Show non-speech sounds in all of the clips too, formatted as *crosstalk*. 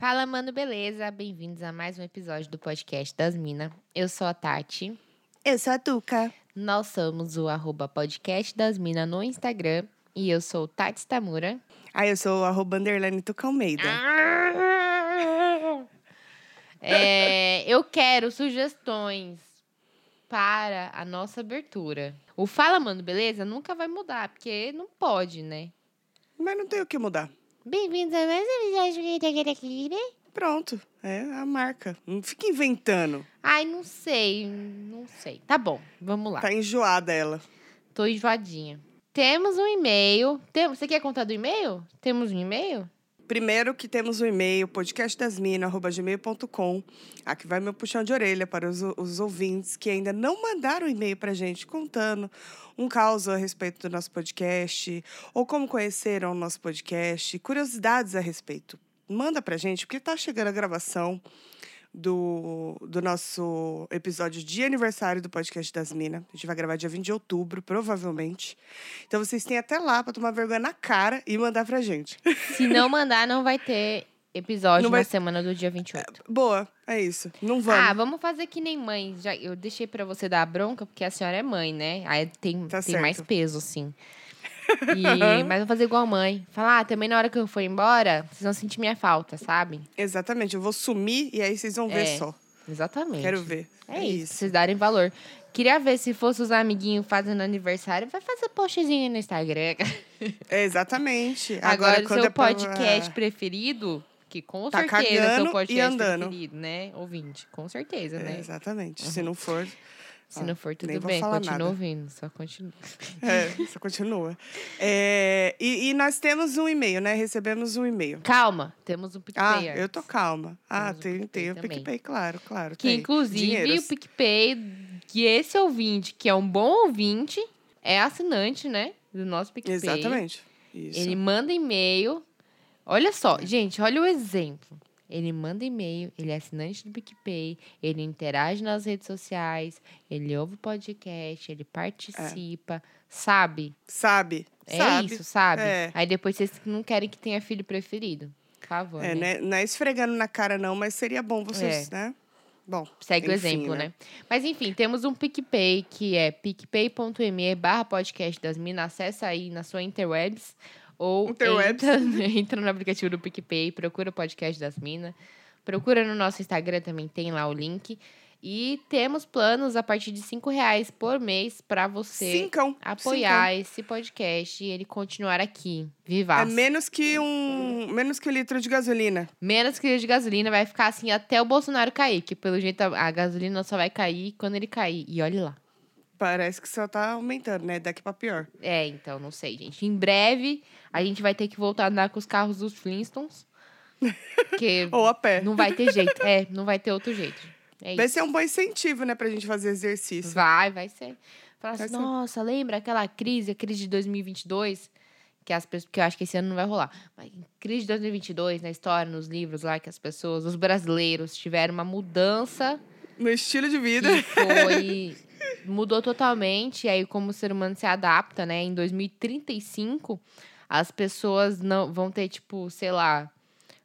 Fala, mano, beleza? Bem-vindos a mais um episódio do podcast das Minas. Eu sou a Tati. Eu sou a Tuca. Nós somos o arroba podcast das Minas no Instagram. E eu sou Tati Tamura. Ah, eu sou o arroba underline Tuca Almeida. *laughs* É, eu quero sugestões para a nossa abertura. O Fala, mano, beleza? Nunca vai mudar, porque não pode, né? Mas não tem o que mudar. Bem-vindos a mais um episódio aqui, né? Pronto, é a marca. Não fica inventando. Ai, não sei, não sei. Tá bom, vamos lá. Tá enjoada ela. Tô enjoadinha. Temos um e-mail. Tem... Você quer contar do e-mail? Temos um e-mail? Primeiro que temos o um e-mail, podcastdasmina.gmail.com. Aqui vai meu puxão de orelha para os, os ouvintes que ainda não mandaram e-mail para a gente contando um caos a respeito do nosso podcast, ou como conheceram o nosso podcast, curiosidades a respeito. Manda para a gente, porque está chegando a gravação do, do nosso episódio de aniversário do podcast das Minas. A gente vai gravar dia 20 de outubro, provavelmente. Então vocês têm até lá para tomar vergonha na cara e mandar pra gente. Se não mandar, não vai ter episódio vai... na semana do dia 28. Boa, é isso. Não vamos. Ah, vamos fazer que nem mãe. Já, eu deixei para você dar a bronca, porque a senhora é mãe, né? Aí tem, tá tem mais peso, assim. E, mas vou fazer igual a mãe. Falar, ah, também na hora que eu for embora, vocês vão sentir minha falta, sabe? Exatamente. Eu vou sumir e aí vocês vão ver é, só. Exatamente. Quero ver. É, é isso. Vocês darem valor. Queria ver se fosse os amiguinhos fazendo aniversário, vai fazer postzinho no Instagram. É, exatamente. *laughs* Agora, Agora seu é podcast pra... preferido, que com tá certeza é seu podcast preferido, né? Ouvinte, com certeza, né? exatamente. Uhum. Se não for. Se não for, tudo bem, continua nada. ouvindo, só continua. *laughs* É, só continua. É, e, e, nós temos um e-mail, né? Recebemos um e-mail. Calma, temos um PicPay. Ah, eu tô calma. Ah, tem, um tem o PicPay, claro, claro. Que, tem. inclusive, Dinheiros. o PicPay, que esse ouvinte, que é um bom ouvinte, é assinante, né? Do nosso PicPay. Exatamente. Isso. Ele manda e-mail. Olha só, gente, olha o exemplo. Ele manda e-mail, ele é assinante do PicPay, ele interage nas redes sociais, ele ouve o podcast, ele participa, é. sabe? Sabe. É sabe. isso, sabe? É. Aí depois vocês não querem que tenha filho preferido. Por favor. É, né? não é esfregando na cara, não, mas seria bom vocês, é. né? Bom. Segue enfim, o exemplo, né? né? Mas enfim, temos um PicPay que é picpay.me barra podcast das minas. Acessa aí na sua interwebs. Ou entra, *laughs* entra no aplicativo do PicPay, procura o podcast das minas. Procura no nosso Instagram, também tem lá o link. E temos planos a partir de cinco reais por mês para você Cincão. apoiar Cincão. esse podcast e ele continuar aqui, viva. É menos que um menos que um litro de gasolina. Menos que um litro de gasolina vai ficar assim até o Bolsonaro cair, que pelo jeito a, a gasolina só vai cair quando ele cair. E olhe lá. Parece que só tá aumentando, né? Daqui pra pior. É, então, não sei, gente. Em breve, a gente vai ter que voltar a andar com os carros dos Flintstones. *laughs* Que Ou a pé. Não vai ter jeito. É, não vai ter outro jeito. É vai isso. ser um bom incentivo, né, pra gente fazer exercício. Vai, vai ser. Falar assim, nossa, lembra aquela crise, a crise de 2022? Que as pessoas, que eu acho que esse ano não vai rolar. Mas crise de 2022, na história, nos livros lá, que as pessoas, os brasileiros, tiveram uma mudança. No estilo de vida. Que foi *laughs* mudou totalmente. E aí, como o ser humano se adapta, né? Em 2035, as pessoas não vão ter, tipo, sei lá,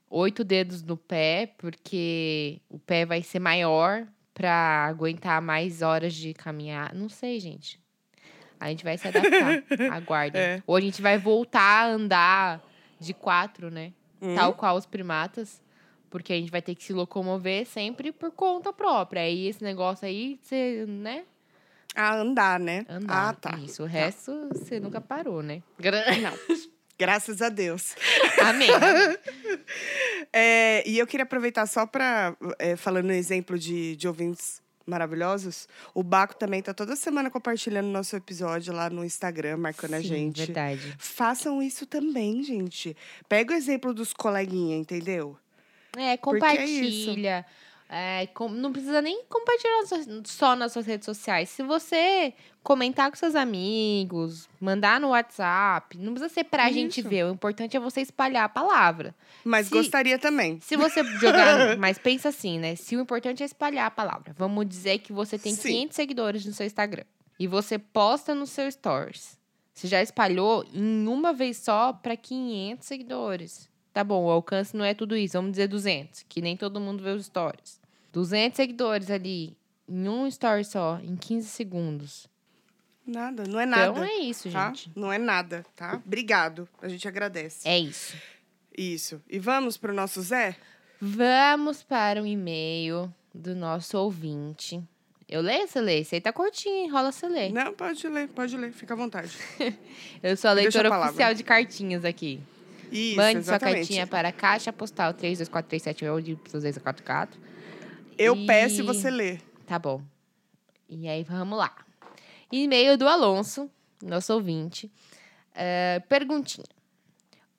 oito dedos no pé, porque o pé vai ser maior para aguentar mais horas de caminhar. Não sei, gente. A gente vai se adaptar. *laughs* Aguardem. É. Ou a gente vai voltar a andar de quatro, né? Hum. Tal qual os primatas. Porque a gente vai ter que se locomover sempre por conta própria. Aí esse negócio aí, você, né? A andar, né? Andar. Ah, tá. Isso. O resto tá. você nunca parou, né? Não. Graças a Deus. Amém. *laughs* é, e eu queria aproveitar só para, é, falando no exemplo de, de ouvintes maravilhosos, o Baco também tá toda semana compartilhando nosso episódio lá no Instagram, marcando Sim, a gente. verdade. Façam isso também, gente. Pega o exemplo dos coleguinhas, entendeu? É, compartilha. É é, com, não precisa nem compartilhar só nas suas redes sociais. Se você comentar com seus amigos, mandar no WhatsApp, não precisa ser pra Isso. gente ver. O importante é você espalhar a palavra. Mas se, gostaria também. Se você jogar. *laughs* mas pensa assim, né? Se o importante é espalhar a palavra. Vamos dizer que você tem Sim. 500 seguidores no seu Instagram. E você posta no seu Stories. Você já espalhou em uma vez só para 500 seguidores. Tá bom, o alcance não é tudo isso. Vamos dizer 200, que nem todo mundo vê os stories. 200 seguidores ali, em um story só, em 15 segundos. Nada, não é nada. Então é isso, tá? gente. Não é nada, tá? Obrigado. A gente agradece. É isso. Isso. E vamos pro nosso Zé? Vamos para o e-mail do nosso ouvinte. Eu leio, você lê? Esse aí tá curtinho, hein? Rola você lê. Não, pode ler, pode ler. Fica à vontade. *laughs* Eu sou a a leitora palavra. oficial de cartinhas aqui. Isso, Mande exatamente. sua cartinha para Caixa Postal 324378 de 244. Eu E- peço e você lê. Tá bom. E aí, vamos lá. E-mail do Alonso, nosso ouvinte. Eh, perguntinha.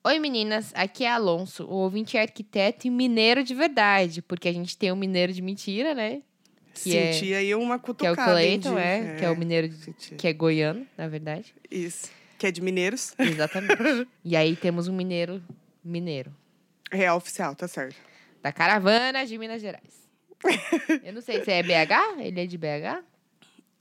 Oi, meninas. Aqui é Alonso. O ouvinte é arquiteto e mineiro de verdade. Porque a gente tem um mineiro de mentira, né? Que é- Senti aí uma Que é o cutucada. Cleiton, de- é, Que é o mineiro senti. que é goiano, na verdade. Isso. Que é de mineiros. Exatamente. *laughs* e aí temos um mineiro mineiro. Real oficial, tá certo. Da caravana de Minas Gerais. Eu não sei se é BH? Ele é de BH?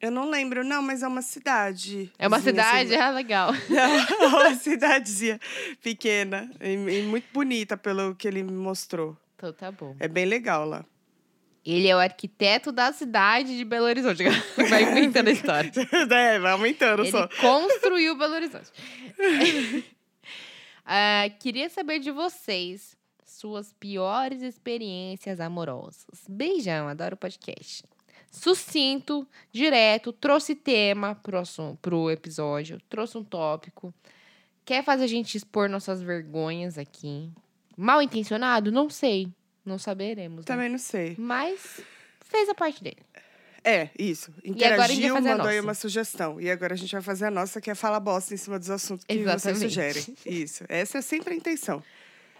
Eu não lembro, não, mas é uma cidade. É uma Sim, cidade? assim, Ah, legal. *laughs* É uma cidadezinha pequena e, e muito bonita pelo que ele me mostrou. Então tá bom. É bem legal lá. Ele é o arquiteto da cidade de Belo Horizonte. *laughs* Vai inventando a história. *laughs* é, vai aumentando Ele só. construiu Belo Horizonte. Ah, queria saber de vocês suas piores experiências amorosas. Beijão, adoro o podcast. Sucinto, direto, trouxe tema pro, assun- pro episódio, trouxe um tópico. Quer fazer a gente expor nossas vergonhas aqui? Mal intencionado? Não sei. Não saberemos. né? Também não sei. Mas fez a parte dele. É, isso. Interagiu, mandou aí uma sugestão. E agora a gente vai fazer a nossa, que é falar bosta em cima dos assuntos que vocês Exatamente. sugerem. Isso. Essa é sempre a intenção.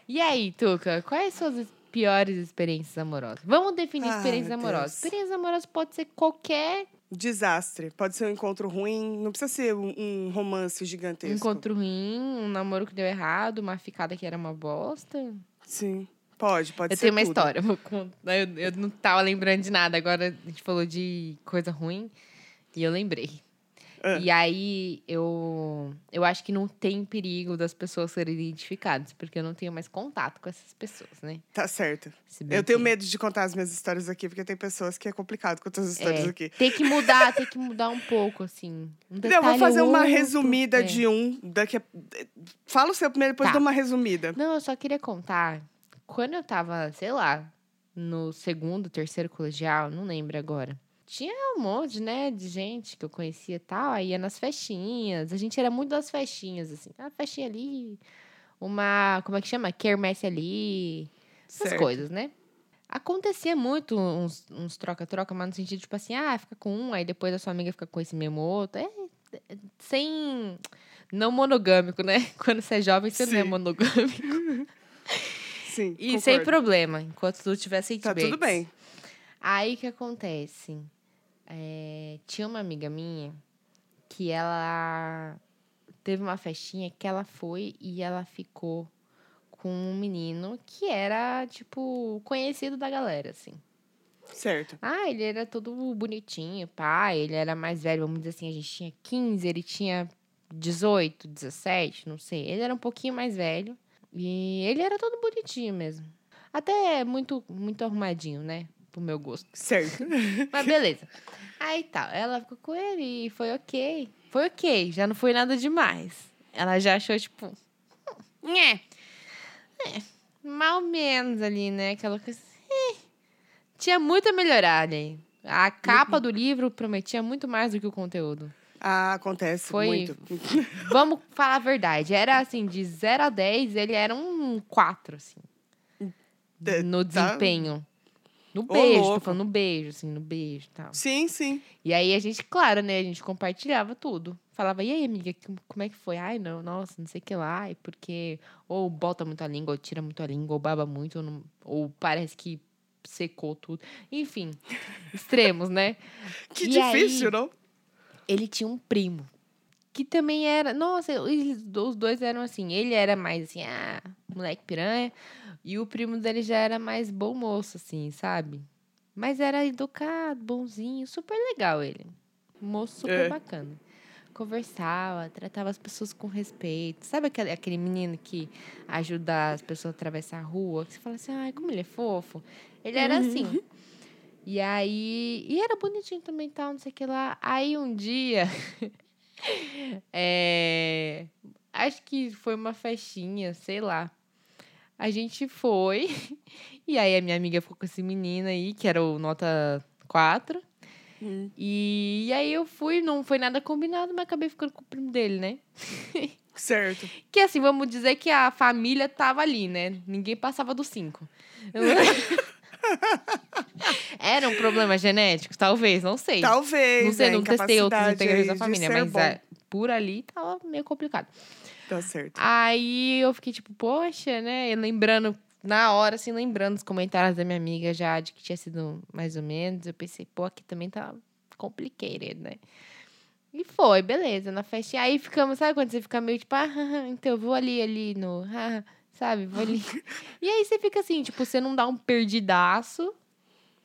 E aí, Tuca, quais suas es- piores experiências amorosas? Vamos definir Ai, experiências amorosas. Experiências amorosas pode ser qualquer Desastre. Pode ser um encontro ruim, não precisa ser um, um romance gigantesco. encontro ruim, um namoro que deu errado, uma ficada que era uma bosta. Sim. Pode, pode eu ser. tenho uma tudo. história. vou contar. Eu, eu não tava lembrando de nada. Agora a gente falou de coisa ruim e eu lembrei. Ah. E aí eu, eu acho que não tem perigo das pessoas serem identificadas, porque eu não tenho mais contato com essas pessoas, né? Tá certo. Eu tenho que- medo de contar as minhas histórias aqui, porque tem pessoas que é complicado contar as histórias É, aqui. Tem que mudar, tem que mudar um pouco, assim. Um *laughs* Não, eu vou fazer uma outro. resumida É. de um. Daqui a... Fala o seu primeiro, depois Tá. dou uma resumida. Não, eu só queria contar. Quando eu tava, sei lá, no segundo, terceiro colegial, não lembro agora. Tinha um monte, né, de gente que eu conhecia e tal. Aí ia nas festinhas. A gente era muito das festinhas, assim. Uma festinha ali, uma, como é que chama? Quermesse ali. Essas Certo. coisas, né? Acontecia muito uns troca-troca, mas no sentido, tipo assim, ah, fica com um, aí depois a sua amiga fica com esse mesmo outro. É, sem. Não monogâmico, né? *laughs* Quando você é jovem, você não é Sim. monogâmico. *laughs* Sim. E sem concordo. problema, enquanto tu tiver Tá sentimentos. tudo bem. Aí que acontece? É, tinha uma amiga minha que ela teve uma festinha que ela foi e ela ficou com um menino que era, tipo, conhecido da galera, assim. Certo. Ah, ele era todo bonitinho, pá. Ele era mais velho, vamos dizer assim, a gente tinha 15, ele tinha 18, 17, não sei. Ele era um pouquinho mais velho. E ele era todo bonitinho mesmo. Até muito, muito arrumadinho, né? Pro meu gosto. Certo. *laughs* Mas beleza. Aí tá, ela ficou com ele e foi ok. Foi ok, já não foi nada demais. Ela já achou, tipo. "Hum, É. É. Mal menos ali, né? Aquela coisa. "Eh". Tinha muito a melhorar ali. A capa do livro prometia muito mais do que o conteúdo. Ah, acontece Foi- muito. *laughs* Vamos falar a verdade. Era assim, de 0 a 10, ele era um 4, assim. É, No tá. No beijo, tô falando no beijo, assim, no beijo e tal. Sim, sim. E aí a gente, claro, né? A gente compartilhava tudo. Falava, e aí, amiga, como é que foi? Ai, não, nossa, não sei o que lá. Ai, porque ou bota muito a língua, ou tira muito a língua, ou baba muito, ou, não- ou parece que secou tudo. Enfim, extremos, né? *laughs* Que E difícil, aí- não? Ele tinha um primo. Que também era. Nossa, os dois eram assim. Ele era mais assim, ah, moleque piranha. E o primo dele já era mais bom moço, assim, sabe? Mas era educado, bonzinho, super legal ele. Um moço super É. bacana. conversava, tratava as pessoas com respeito. Sabe aquele, aquele menino que ajuda as pessoas a atravessar a rua? Que você fala assim, ai, como ele é fofo. Ele era Uhum. assim. E aí. E era bonitinho também, tal, não sei o que lá. Aí um dia. *laughs* é, acho que foi uma festinha, sei lá. A gente foi. *laughs* E aí a minha amiga ficou com esse menino aí, que era o nota 4. Hum. E, e aí eu fui, não foi nada combinado, mas acabei ficando com o primo dele, né? *laughs* Certo. Que assim, vamos dizer que a família tava ali, né? Ninguém passava dos cinco. *laughs* Era um problema genético? Talvez, não sei. Talvez. não sei, né, não testei outros integrantes da família, mas é, por ali tava meio complicado. Tá certo. Aí eu fiquei tipo, poxa, né? E lembrando, na hora, assim, lembrando os comentários da minha amiga já de que tinha sido mais ou menos. Eu pensei, pô, aqui também tá complicated, né? E foi, beleza, na festinha. Aí ficamos, sabe quando você fica meio tipo, ah, *laughs* então eu vou ali, ali no. ah, *laughs* sabe, vou ali. *laughs* e aí você fica assim, tipo, você não dá um perdidaço,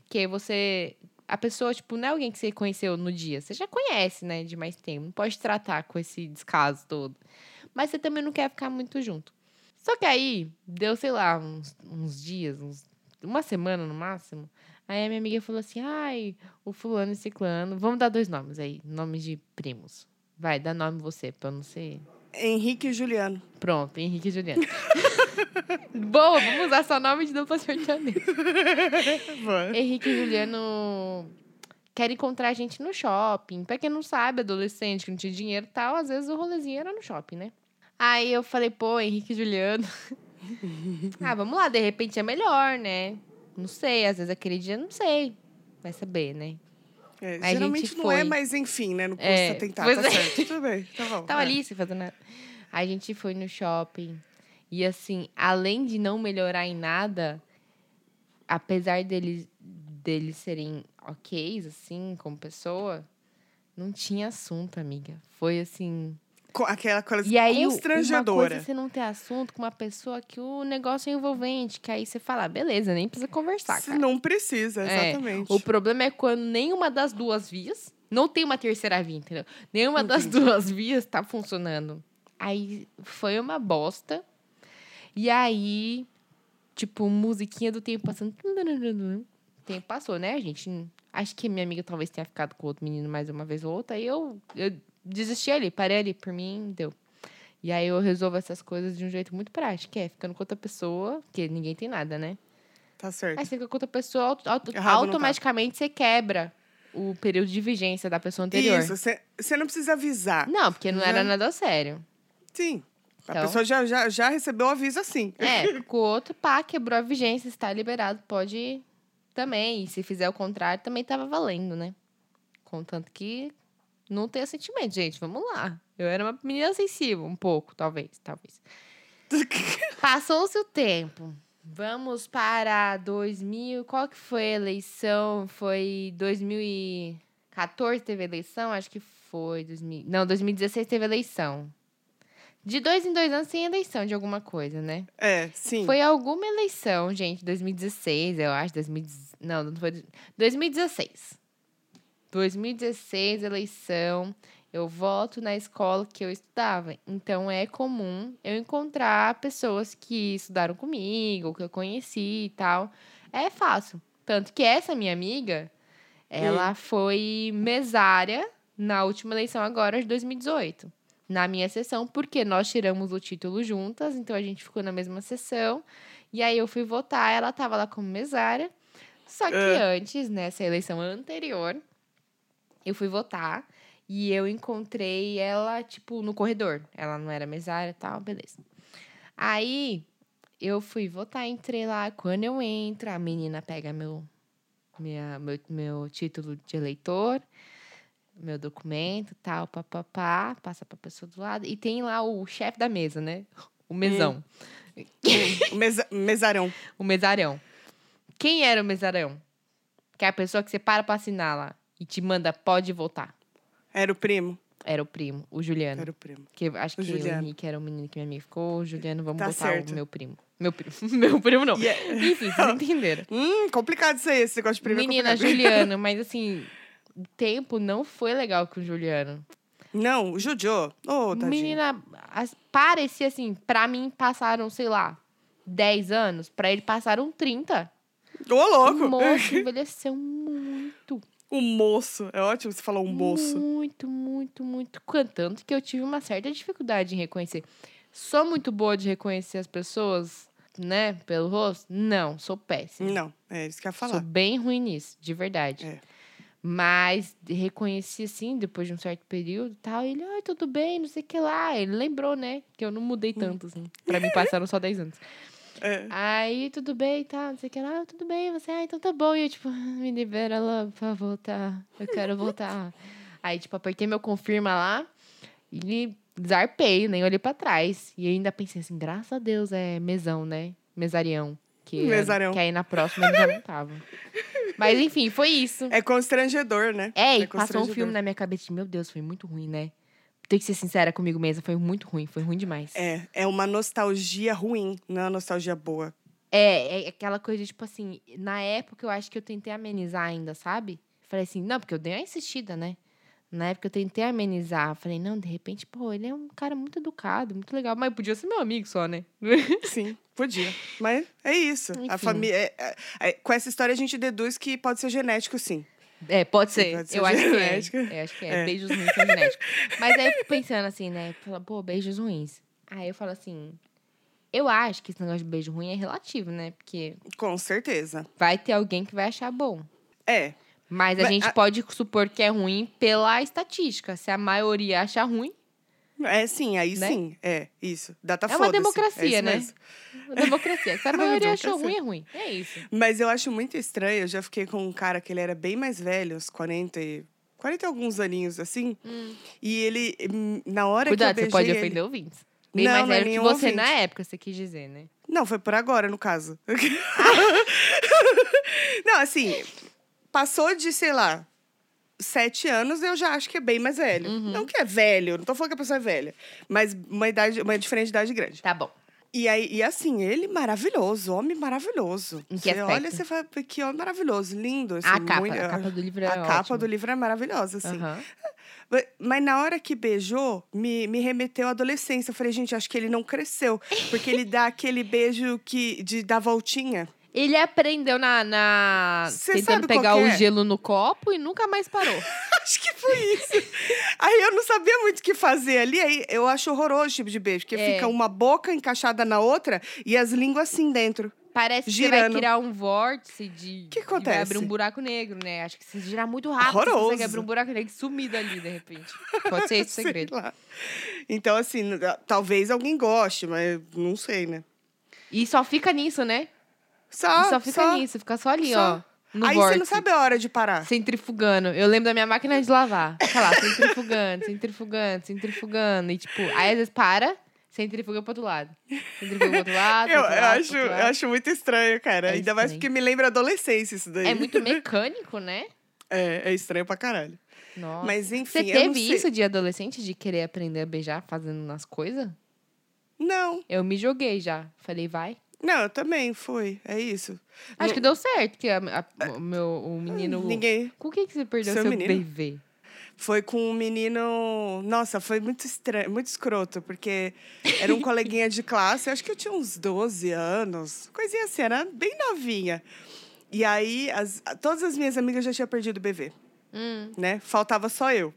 que você. A pessoa, tipo, não é alguém que você conheceu no dia. Você já conhece, né, de mais tempo. Não pode tratar com esse descaso todo. Mas você também não quer ficar muito junto. Só que aí, deu, sei lá, uns, uns dias, uns- uma semana no máximo. Aí a minha amiga falou assim: ai, o fulano e ciclano. Vamos dar dois nomes aí, nomes de primos. Vai, dá nome você, pra eu não ser. Henrique e Juliano. Pronto, Henrique e Juliana. *laughs* Boa, vamos usar só nome de dupla sertaneja. *laughs* Henrique e Juliano querem encontrar a gente no shopping. Pra quem não sabe, adolescente que não tinha dinheiro e tal, às vezes o rolezinho era no shopping, né? Aí eu falei, pô, Henrique e Juliano. *laughs* ah, vamos lá, de repente é melhor, né? Não sei, às vezes aquele dia, não sei. Vai saber, né? É, geralmente não é, mas enfim, né? Não custa É, tentar, tá é. certo. Tudo bem, tá bom. Tava é. ali sem fazer nada. A gente foi no shopping. E assim, além de não melhorar em nada, apesar deles, deles serem ok, assim, como pessoa, não tinha assunto, amiga. Foi assim. Aquela coisa E aí, uma constrangedora. coisa é você não ter assunto com uma pessoa que o negócio é envolvente, que aí você fala, ah, beleza, nem precisa conversar, cara. não precisa, É, exatamente. O problema é quando nenhuma das duas vias, não tem uma terceira via, entendeu? Nenhuma das Entendi. duas vias tá funcionando. Aí foi uma bosta. E aí, tipo, musiquinha do tempo passando. O tempo passou, né, gente? Acho que minha amiga talvez tenha ficado com outro menino mais uma vez ou outra. Aí eu, eu desisti ali, parei ali, por mim, deu. E aí eu resolvo essas coisas de um jeito muito prático, que é ficando com outra pessoa, porque ninguém tem nada, né? Tá certo. Aí você fica com outra pessoa, auto- tá. automaticamente você quebra o período de vigência da pessoa anterior. Isso, você não precisa avisar. Não, porque não Já- era nada sério. Sim. A Então- pessoa já, já, já recebeu o aviso assim. É, *laughs* com o outro, pá, quebrou a vigência, está liberado, pode ir também. E se fizer o contrário, também tava valendo, né? Contanto que não tenha sentimento, gente. Vamos lá. Eu era uma menina sensível, um pouco, talvez, talvez. *laughs* Passou-se o tempo. Vamos para 2000. Qual que foi a eleição? Foi 2014 teve eleição? Acho que foi. 2000, não, 2016 teve eleição. De dois em dois anos tem eleição de alguma coisa, né? É, sim. Foi alguma eleição, gente, 2016, eu acho, 2000, não, não foi 2016. 2016 eleição. Eu voto na escola que eu estudava. Então é comum eu encontrar pessoas que estudaram comigo, que eu conheci e tal. É fácil. Tanto que essa minha amiga, ela foi mesária na última eleição agora de 2018 na minha sessão, porque nós tiramos o título juntas, então a gente ficou na mesma sessão. E aí eu fui votar, ela tava lá como mesária. Só que É. antes, nessa eleição anterior, eu fui votar e eu encontrei ela, tipo, no corredor. Ela não era mesária e tal, beleza. Aí eu fui votar, entrei lá. Quando eu entro, a menina pega meu, minha, meu, meu título de eleitor meu documento, tal, papapá, passa pra pessoa do lado. E tem lá o chefe da mesa, né? O mesão, O mesa- mesarão. o mesarão. Quem era o mesarão? Que é a pessoa que você para pra assinar lá e te manda, pode votar. Era o primo. Era o primo, o Juliano. Era o primo. Que acho O que o Juliano. Henrique era o menino que minha amiga ficou. O Juliano, vamos Tá botar certo. o meu primo. Meu primo. *laughs* Meu primo não. E é- Enfim, vocês *laughs* entenderam. Hum, complicado isso aí, esse negócio de primo. é Menina, complicado. Juliano, *laughs* mas assim, o tempo não foi legal com o Juliano. Não, o Jojo. Tadinho. Menina, as- parecia assim, pra mim passaram, sei lá, 10 anos, pra ele passaram 30. Ô, louco. O moço envelheceu muito. O moço. É ótimo você falar um moço. Muito, muito, muito. Tanto que eu tive uma certa dificuldade em reconhecer. Sou muito boa de reconhecer as pessoas, né, pelo rosto? Não, sou péssima. Não, é isso que eu ia Sou falar. bem ruim nisso, de verdade. É. Mas reconheci assim, depois de um certo período tal. Ele, ai, tudo bem, não sei o que lá. Ele lembrou, né? Que eu não mudei tanto, assim. Pra mim passaram só 10 anos. É. Aí, tudo bem e tal, não sei o que lá. "Ah, Tudo bem, você, ah, então tá bom. E eu, tipo, *laughs* me libera lá pra voltar. Eu quero voltar. *laughs* Aí, tipo, apertei meu confirma lá. E zarpei, nem olhei pra trás. E ainda pensei assim, graças a Deus é mesão, né? Mesarião. Que, Mesarião. que aí na próxima já não tava. Mas enfim, foi isso. É constrangedor, né? É, e É passou um filme na minha cabeça de, meu Deus, foi muito ruim, né? Tenho que ser sincera comigo mesma, foi muito ruim, foi ruim demais. É, é uma nostalgia ruim, não é uma nostalgia boa. É, é aquela coisa, tipo assim, na época eu acho que eu tentei amenizar ainda, sabe? Falei assim, não, porque eu dei uma insistida, né? Na época eu tentei amenizar. Falei, não, de repente, pô, ele é um cara muito educado, muito legal. Mas podia ser meu amigo só, né? *laughs* Sim, podia. Mas é isso. A Enfim. família. é- é- é- com essa história a gente deduz que pode ser genético, sim. É, pode ser. Pode ser eu acho que é. Eu acho que é. É. Beijos ruins são genéticos. Mas aí eu fico pensando assim, né? Fala, pô, beijos ruins. Aí eu falo assim. Eu acho que esse negócio de beijo ruim é relativo, né? Porque Com certeza. vai ter alguém que vai achar bom. É. Mas a Mas gente a- pode supor que é ruim pela estatística. Se a maioria achar ruim, É sim, aí Né? sim. É, isso. Data É uma foda-se. democracia, isso né? mesmo. democracia. Se a *laughs* É maioria achou ruim, é ruim. É isso. Mas eu acho muito estranho. Eu já fiquei com um cara que ele era bem mais velho, uns 40 e. 40 e alguns aninhos, assim. E ele, hum, na hora Cuidado, que eu você pode beijei ele- ofender ouvintes. Bem Não, mais é velho que nenhum você ouvinte. na época, você quis dizer, né? Não, foi por agora, no caso. *laughs* *laughs* não, assim, passou de, sei lá, sete anos, eu já acho que é bem mais velho. Uhum. Não que é velho, não tô falando que a pessoa é velha, mas uma idade, uma diferente idade grande. Tá bom. E aí, e assim, ele maravilhoso, homem maravilhoso. Em que você olha, aspecto? você fala, que homem maravilhoso, lindo. Assim, a capa, muito- a capa do livro é a capa ótima. do livro é maravilhosa, assim. Aham. Mas- na hora que beijou, me, me remeteu à adolescência. Eu falei, gente, acho que ele não cresceu. Porque ele dá aquele beijo que, de voltinha. Ele aprendeu na. na Cê tentando pegar que o é? gelo no copo e nunca mais parou. *laughs* Acho que foi isso. aí eu não sabia muito o que fazer ali. Aí eu acho horroroso esse tipo de beijo. Porque É. fica uma boca encaixada na outra e as línguas assim dentro. Parece que você vai Girando. criar um vórtice de. Que e Vai acontece? abrir um buraco negro, né? Acho que se girar muito rápido, você Horroroso. consegue abrir um buraco negro e sumir dali, de repente. Pode ser esse o *laughs* segredo. lá. Então, assim, talvez alguém goste, mas não sei, né? E só fica nisso, né? Só, só fica nisso, fica só ali, só. ó. No Aí vórtice. você não sabe a hora de parar. Centrifugando. Eu lembro da minha máquina de lavar. Fica lá, centrifugando, centrifugando, centrifugando. E, tipo, aí às vezes para, centrifuga pro outro lado. Centrifuga pro outro lado. Eu, outro eu lado, pro acho, outro eu lado. acho muito estranho, cara. É Ainda mais estranho. porque me lembra adolescência isso daí. É muito *laughs* mecânico, né? É, é estranho pra caralho. Nossa. Mas enfim, Você eu teve isso de adolescente, de querer aprender a beijar fazendo nas coisas? Não, Eu me joguei já. Falei, vai. Não, eu também fui. É isso. Acho Não- que deu certo, porque a- a- o meu o menino. Ninguém. Com quem que você perdeu Seu seu, bebê? Foi com um menino. Nossa, foi muito estranho, muito escroto, porque era um *laughs* coleguinha de classe, acho que eu tinha uns 12 anos, coisinha assim, era bem novinha. E aí, as- todas as minhas amigas já tinham perdido o bebê, Hum. né? Faltava só eu.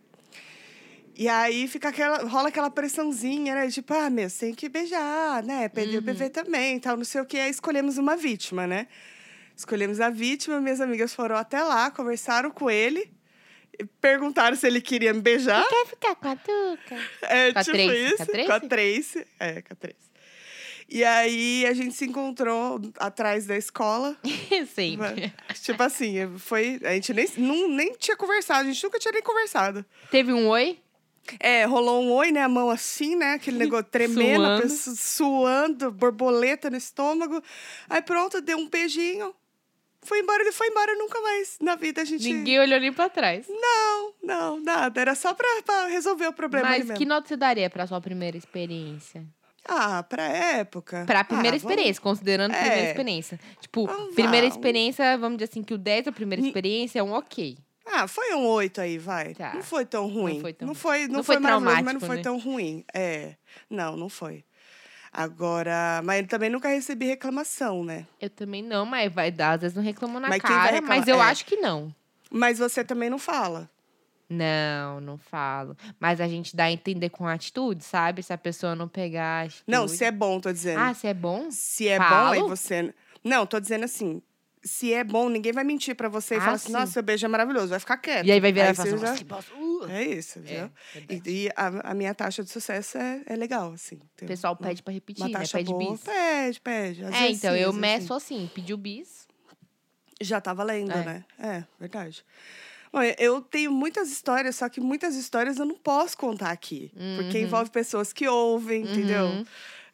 E aí fica aquela, rola aquela pressãozinha, né? Tipo, ah, meu, você tem que beijar, né? O Uhum. bebê também, tal, não sei o que. Aí escolhemos uma vítima, né? Escolhemos a vítima, minhas amigas foram até lá, conversaram com ele, perguntaram se ele queria me beijar. Quer ficar com a Tuca? É, Com a tipo Tracy? isso. Com a a Tracy. É, com a Tracy. E aí a gente se encontrou atrás da escola. *laughs* Sempre. tipo assim, foi. A gente nem, não, nem tinha conversado, a gente nunca tinha nem conversado. Teve um oi? É, rolou um oi, né? A mão assim, né? Aquele negócio *laughs* tremendo, a Suando. pessoa suando, borboleta no estômago. Aí pronto, deu um beijinho. Foi embora, ele foi embora nunca mais. Na vida a gente. Ninguém olhou nem pra trás. Não, não, nada. Era só pra, pra resolver o problema Mas que nota você daria pra sua primeira experiência? Ah, pra época. Pra primeira Ah, vamos- experiência, considerando a É. primeira experiência. Tipo, Vamos lá, primeira um- experiência, vamos dizer assim, que o 10 da primeira Hum. experiência é um ok. Ah, foi um oito aí, vai. Tá. Não foi tão ruim. Não foi tão não foi, não Não foi, foi maravilhoso, mas não foi né? tão ruim. É. Não, não foi. Agora, mas eu também nunca recebi reclamação, né? Eu também não, mas vai dar, às vezes não reclamou na Mas quem vai cara, reclamar- mas eu é. acho que não. Mas você também não fala. Não, não falo. Mas a gente dá a entender com atitude, sabe? Se a pessoa não pegar. Atitude. Não, se é bom, tô dizendo. Ah, se é bom? se é bom, falo? aí você. Não, tô dizendo assim. Se é bom, ninguém vai mentir pra você e Ah, falar assim, sim. nossa, seu beijo é maravilhoso, vai ficar quieto. E aí vai virar e você falar assim, já- que bosta. Uh. É isso, É. E, e a, a minha taxa de sucesso é, é legal, assim. O pessoal uma- pede pra repetir, né? Pede boa. bis. Pede, pede. Às É, então, sim, eu meço assim, pediu bis. Já tá valendo, É. né? É, verdade. Olha, eu tenho muitas histórias, só que muitas histórias eu não posso contar aqui. Porque Uhum. envolve pessoas que ouvem, entendeu? Uhum.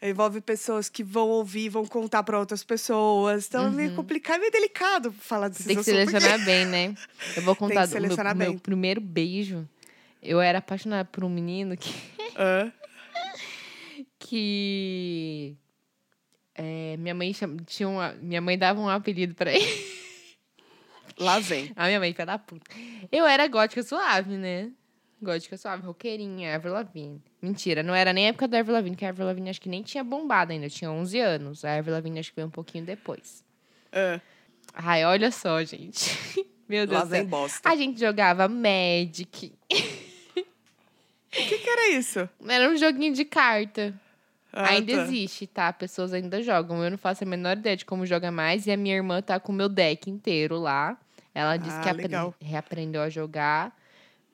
Envolve pessoas que vão ouvir, vão contar pra outras pessoas. Então é meio complicado, é meio delicado falar desses Uhum. Tem que selecionar bem, né? Eu vou *laughs* contar do meu, selecionar meu bem. primeiro beijo. Eu era apaixonada por um menino que. Hã? *laughs* que é, minha mãe chama, tinha uma, minha mãe dava um apelido pra ele. Lá vem. *laughs* A minha mãe, filha da puta. Eu era gótica suave, né? Gótica suave, roqueirinha, Avril Lavigne. Mentira, não era nem a época da Avril Lavigne, que a Avril Lavigne acho que nem tinha bombado ainda, tinha 11 anos. A Avril Lavigne acho que veio um pouquinho depois. Hã? Ai, olha só, gente. *laughs* Meu Deus Lá bosta. A gente jogava Magic. O que, que era isso? Era um joguinho de carta. Ah, ainda tá. existe, tá? Pessoas ainda jogam. Eu não faço a menor ideia de como joga mais. E a minha irmã tá com o meu deck inteiro lá. Ela disse Ah, que legal. reaprendeu a jogar.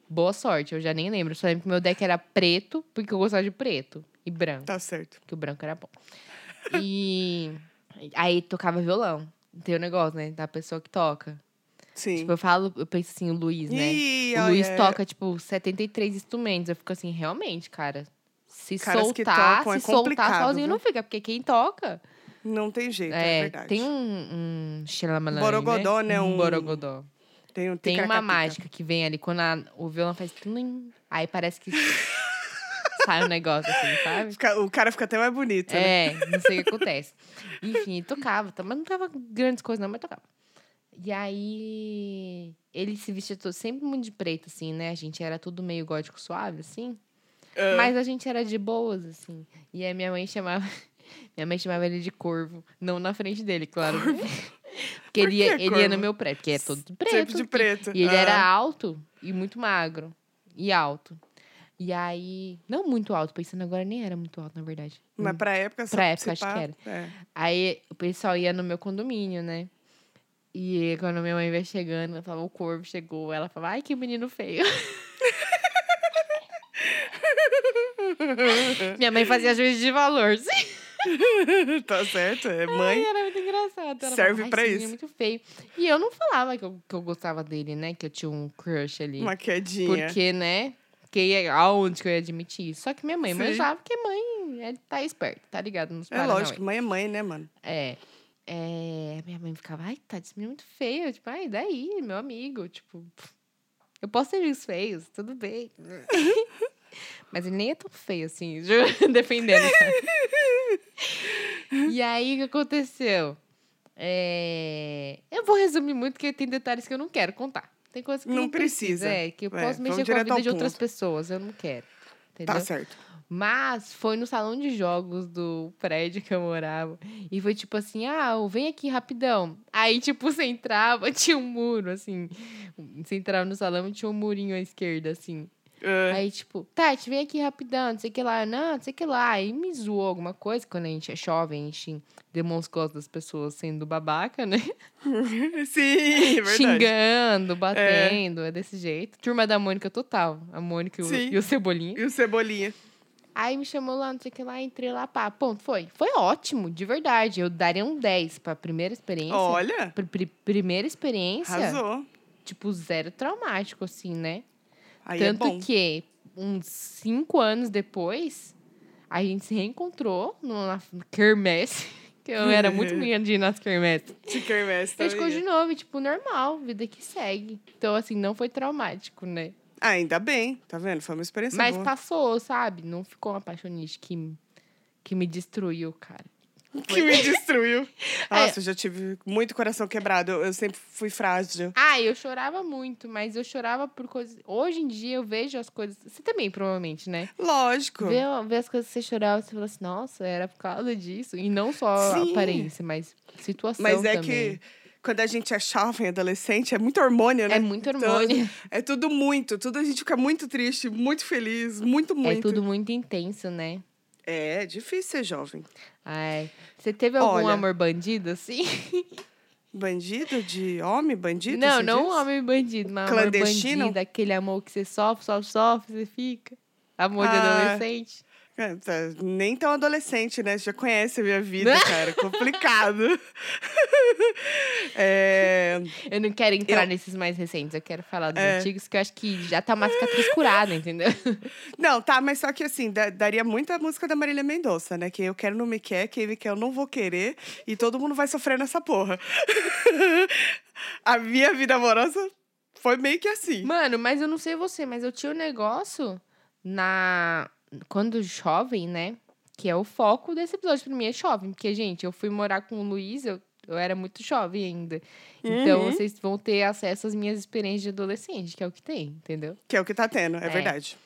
Boa sorte, eu já nem lembro. Só lembro que meu deck era preto, porque eu gostava de preto. E branco, Tá certo. que o branco era bom. E *laughs* aí tocava violão. Tem o negócio, né? Da pessoa que toca. Sim. Tipo, eu falo, eu penso assim, o Luiz, né? Ih, O Luiz toca, tipo, 73 instrumentos. Eu fico assim, realmente, cara. Se Caras soltar, tocam é se soltar complicado, sozinho viu? não fica, porque quem toca. Não tem jeito, é, É, verdade. tem um. um xalamalai, Borogodó, né? Um Um- borogodó. Tem, um Tem uma mágica que vem ali quando a- o violão faz. Aí parece que *laughs* sai um negócio assim, sabe? O cara fica até mais bonito, né? É, não sei o que acontece. Enfim, tocava, tá, mas não tava grandes coisas, não, mas tocava. E aí, ele se vestia todo, sempre muito de preto, assim, né? A gente era tudo meio gótico suave, assim. Ah, Mas a gente era de boas, assim. E aí minha mãe chamava. *laughs* Minha mãe chamava ele de corvo. Não na frente dele, claro. Porque ele, ia, ele ia no meu prédio, porque é todo de preto. Sempre de preto. E ele Ah. era alto e muito magro. E alto. E aí. Não muito alto, pensando agora nem era muito alto, na verdade. Mas pra época... Pra época, acho que era. É. Aí o pessoal ia no meu condomínio, né? E quando minha mãe ia chegando, ela falava, o corvo chegou. Ela falava, ai, que menino feio. *laughs* minha mãe fazia juízo de valor, sim. *laughs* tá certo, é Ai, mãe. era muito engraçado. Ela Serve falava, pra "Ai, isso." É muito feio. E eu não falava que eu, que eu gostava dele, né? Que eu tinha um crush ali. Uma quedinha. Porque, né? Porque aonde que eu ia admitir isso? Só que minha mãe Sim. manjava que mãe é, tá esperta, tá ligado? Nos É lógico, mãe é mãe, né, mano? É. É, minha mãe ficava, ai, tá, esse menino é muito feio. Tipo, ai, daí, meu amigo. Tipo, eu posso ter amigos feios, tudo bem. *laughs* Mas ele nem é tão feio assim, *laughs* defendendo. *laughs* e aí, o que aconteceu? É, Eu vou resumir muito, porque tem detalhes que eu não quero contar. Tem coisas que Não não, precisa. precisa. É, que eu É, posso mexer com a vida de outras pessoas, eu não quero. Entendeu? Tá certo. Mas foi no salão de jogos do prédio que eu morava. E foi tipo assim: ah, vem aqui rapidão. Aí, tipo, *laughs* você entrava, tinha um muro, assim. Você entrava no salão e tinha um murinho à esquerda, assim. Ah, Aí, tipo, Tati, vem aqui rapidão, não sei o que lá. Não, não sei o que lá. Aí me zoou alguma coisa. Quando a gente é jovem, a gente demonstra as das pessoas sendo babaca, né? *laughs* Sim, é verdade. Xingando, batendo, é. desse jeito. Turma da Mônica total. A Mônica e o, Sim. e o Cebolinha. E o Cebolinha? Aí me chamou lá, não sei o que lá, entrei lá, pá, ponto, foi. Foi ótimo, de verdade. Eu daria um 10 pra primeira experiência. Olha, Pri- pri- primeira experiência, arrasou. tipo, zero traumático, assim, né? Aí é Tanto bom. que, uns cinco anos depois, a gente se reencontrou no, na quermesse. *laughs* Que eu era muito *laughs* minha de ir nas quermesses. De quermesse A gente ficou de também. novo, tipo, normal, vida que segue. Então, assim, não foi traumático, né? Ah, ainda bem, tá vendo? Foi uma experiência Mas boa. passou, sabe? Não ficou uma apaixonite que, que me destruiu, cara. *laughs* que me destruiu. *laughs* É. Nossa, eu já tive muito coração quebrado. Eu, eu sempre fui frágil. Ah, eu chorava muito, mas eu chorava por coisas. Hoje em dia eu vejo as coisas. Você também, provavelmente, né? Lógico. Vê, vê as coisas que você chorava, você fala assim, nossa, era por causa disso. E não só Sim. aparência, mas situação Mas é também. que quando a gente é jovem, adolescente, é muito hormônio, né? É muito Então, hormônio. É tudo muito. Tudo a gente fica muito triste, muito feliz, muito, muito. É tudo muito intenso, né? É, é difícil ser jovem. Ai. Você teve algum Olha, amor bandido, assim? *laughs* Bandido de homem, bandido? não, não diz? homem bandido, mas amor Clandestino? bandido, aquele amor que você sofre, sofre, sofre, você fica. Amor de Ah. adolescente. Nem tão adolescente, né? Você já conhece a minha vida, cara. Complicado. *laughs* é... Eu não quero entrar Eu- nesses mais recentes, eu quero falar dos É. antigos, que eu acho que já tá uma cicatriz curada, entendeu? *laughs* Não, tá, mas só que assim, da- daria muita música da Marília Mendonça, né? Quem eu quero não me quer, quem me quer eu não vou querer. E todo mundo vai sofrer nessa porra. *laughs* a minha vida amorosa foi meio que assim. Mano, mas eu não sei você, mas eu tinha um negócio na. Quando jovem, né? Que é o foco desse episódio pra mim, é jovem. Porque, gente, eu fui morar com o Luiz, eu, eu era muito jovem ainda. Então, Uhum. vocês vão ter acesso às minhas experiências de adolescente, que é o que tem, entendeu? Que é o que tá tendo, é, É. verdade.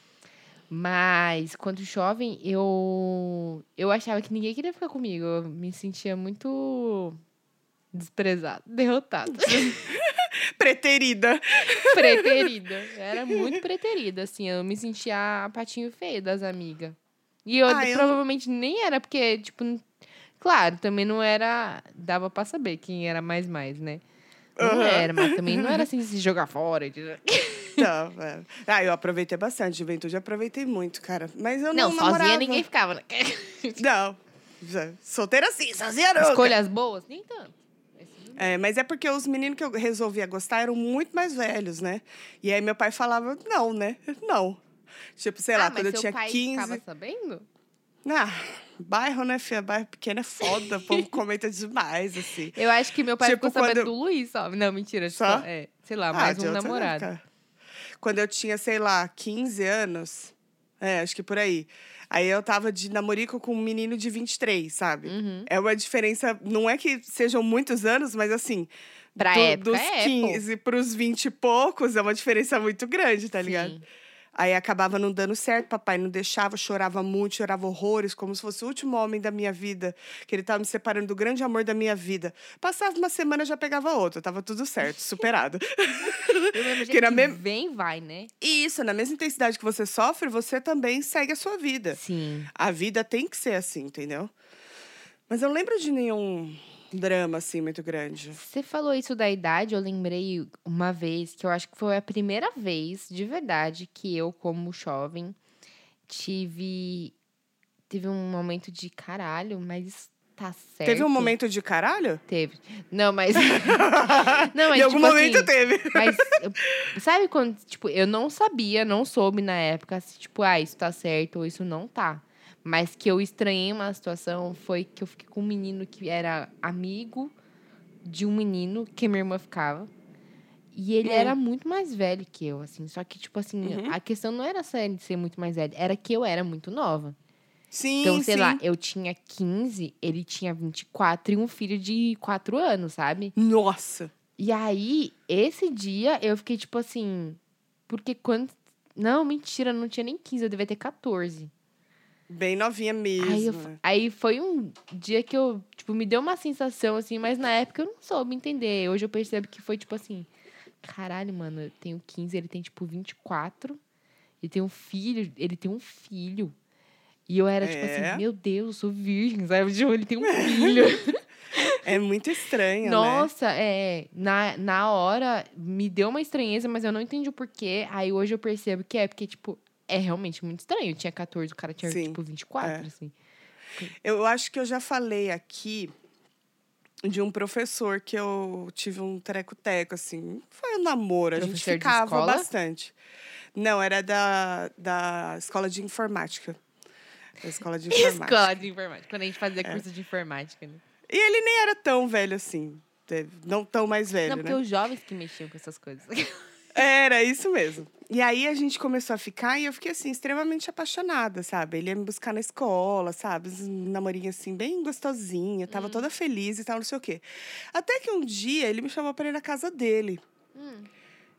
Mas, quando jovem, eu. Eu achava que ninguém queria ficar comigo. Eu me sentia muito. desprezada, derrotada. *laughs* *laughs* Preterida. preterida. Eu era muito preterida, assim. Eu me sentia a patinho feio das amigas. E eu, Ah, eu- provavelmente nem era, porque, tipo, claro, também não era. Dava pra saber quem era mais mais, né? Não Aham. era, mas também não era *laughs* assim de se jogar fora. de- *laughs* Não. Ah, eu aproveitei bastante. Juventude, aproveitei muito, cara. Mas eu não, Não, sozinha namorava. ninguém ficava, né? Não. Solteira sim, sozinha não. Escolhas boas? Nem tanto. É, mas é porque os meninos que eu resolvia gostar eram muito mais velhos, né? E aí meu pai falava, não, né? Não. Tipo, sei lá, ah, mas quando eu tinha pai 15. ficava sabendo? Ah, bairro, né, filha? Bairro pequeno é foda, o povo *laughs* comenta demais, assim. Eu acho que meu pai Tipo, ficou sabendo quando- do Luiz, só. Não, mentira. Só? Só? É, sei lá, Ah, mais de um namorado. época. Quando eu tinha, sei lá, 15 anos, é, acho que por aí. Aí eu tava de namorico com um menino de 23, sabe? Uhum. É uma diferença, não é que sejam muitos anos, mas assim, Pra do- época, dos é, pô. 15 pros 20 e poucos é uma diferença muito grande, tá ligado? Sim. Aí acabava não dando certo, papai não deixava, chorava muito, chorava horrores, como se fosse o último homem da minha vida, que ele tava me separando do grande amor da minha vida. Passava uma semana, já pegava outro, tava tudo certo, superado. Do mesmo jeito Que que mesma- vem, vai, né? E isso, na mesma intensidade que você sofre, você também segue a sua vida. Sim. A vida tem que ser assim, entendeu? Mas eu lembro de nenhum drama assim muito grande. Você falou isso da idade, eu lembrei uma vez que eu acho que foi a primeira vez, de verdade, que eu, como jovem, tive. Teve um momento de caralho, mas isso tá certo. Teve um momento de caralho? Teve. Não, mas. *laughs* não, mas em algum tipo momento assim, teve. Mas, sabe quando, tipo, eu não sabia, não soube na época, se, tipo, ah, isso tá certo ou isso não tá. Mas que eu estranhei uma situação foi que eu fiquei com um menino que era amigo de um menino que minha irmã ficava. E ele Hum. era muito mais velho que eu, assim. Só que, tipo assim, Uhum. a questão não era só ele ser muito mais velho, era que eu era muito nova. Sim, Então, sei sim. lá, eu tinha 15, ele tinha 24 e um filho de 4 anos, sabe? Nossa. E aí, esse dia, eu fiquei tipo assim. Porque quando. Não, mentira, não tinha nem 15, eu devia ter 14. Bem novinha mesmo. Aí, eu- né? aí foi um dia que eu, tipo, me deu uma sensação assim, mas na época eu não soube entender. Hoje eu percebo que foi tipo assim: caralho, mano, eu tenho 15, ele tem tipo 24. Ele tem um filho, ele tem um filho. E eu era tipo É? assim: meu Deus, eu sou virgem, sabe? Tipo, ele tem um filho. *laughs* É muito estranho, né? Nossa, é. Na, na hora me deu uma estranheza, mas eu não entendi o porquê. Aí hoje eu percebo que é porque, tipo, é realmente muito estranho. Eu tinha 14, o cara tinha, Sim, tipo, 24, é. assim. Eu acho que eu já falei aqui de um professor que eu tive um treco-teco, assim. Foi um namoro, a gente Professor ficava bastante. Não, era da, da escola de informática. Da escola de *laughs* informática. Escola de informática. Quando a gente É. fazia curso de informática, né? E ele nem era tão velho assim. Não tão mais velho, não, porque né? os jovens que mexiam com essas coisas. *laughs* Era isso mesmo. E aí a gente começou a ficar e eu fiquei assim, extremamente apaixonada, sabe? Ele ia me buscar na escola, sabe? Um namorinho assim, bem gostosinho, tava Hum. toda feliz e tal, não sei o quê. Até que um dia ele me chamou pra ir na casa dele. Hum.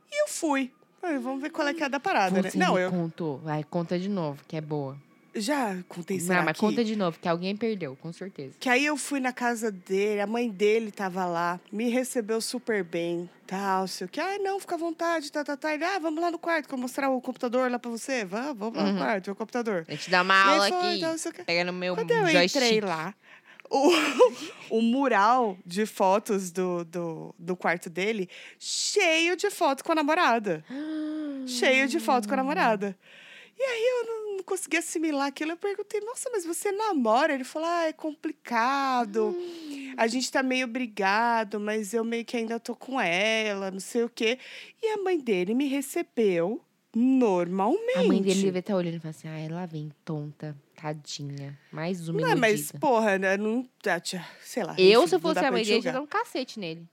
E eu fui. Vamos ver qual é que é a da parada, Você né? Não, me eu contou. Vai, conta de novo, que é boa. Já contei será Não, mas que... conta de novo, que alguém perdeu, com certeza. Que aí eu fui na casa dele, a mãe dele tava lá, me recebeu super bem, tal, sei o que. Ah, não, fica à vontade, tá, tá, tá. Ele, ah, vamos lá no quarto, que eu vou mostrar o computador lá pra você. Vamos, vamos lá no Uhum. quarto, o computador. A gente dá uma aula foi, aqui. tal, sei o quê. Pega no meu Quando eu joystick. entrei lá, o, *laughs* o mural de fotos do, do, do quarto dele, cheio de foto com a namorada. *gasps* cheio de foto com a namorada. E aí eu não, não conseguia assimilar aquilo. Eu perguntei, nossa, mas você namora? Ele falou, ah, é complicado. A gente tá meio brigado, mas eu meio que ainda tô com ela, não sei o quê. E a mãe dele me recebeu normalmente. A mãe dele deve estar olhando e falar assim: ai, lá vem tonta, tadinha. Mais uma Não, mas, porra, né, não. ah, Sei lá. Eu, se eu fosse a mãe dele, ia dar um cacete nele.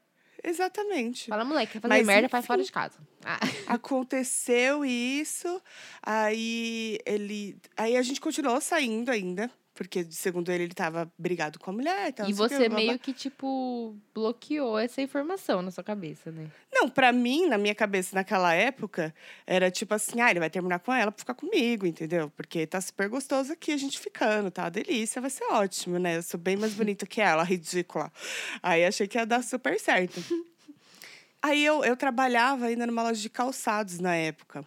Exatamente. Fala, moleque, quer fazer Mas, merda, enfim. fora de casa. Ah, *laughs* Aconteceu isso, aí ele. Aí a gente continuou saindo ainda, porque, segundo ele, ele tava brigado com a mulher. Tal, e você blá, meio que, tipo, bloqueou essa informação na sua cabeça, né? Não, pra mim, na minha cabeça naquela época, era tipo assim: ah, ele vai terminar com ela pra ficar comigo, entendeu? Porque tá super gostoso aqui a gente ficando, tá? Uma delícia, vai ser ótimo, né? Eu sou bem mais bonita que ela, *laughs* ridícula. Aí achei que ia dar super certo. *laughs* Aí eu, eu trabalhava ainda numa loja de calçados na época.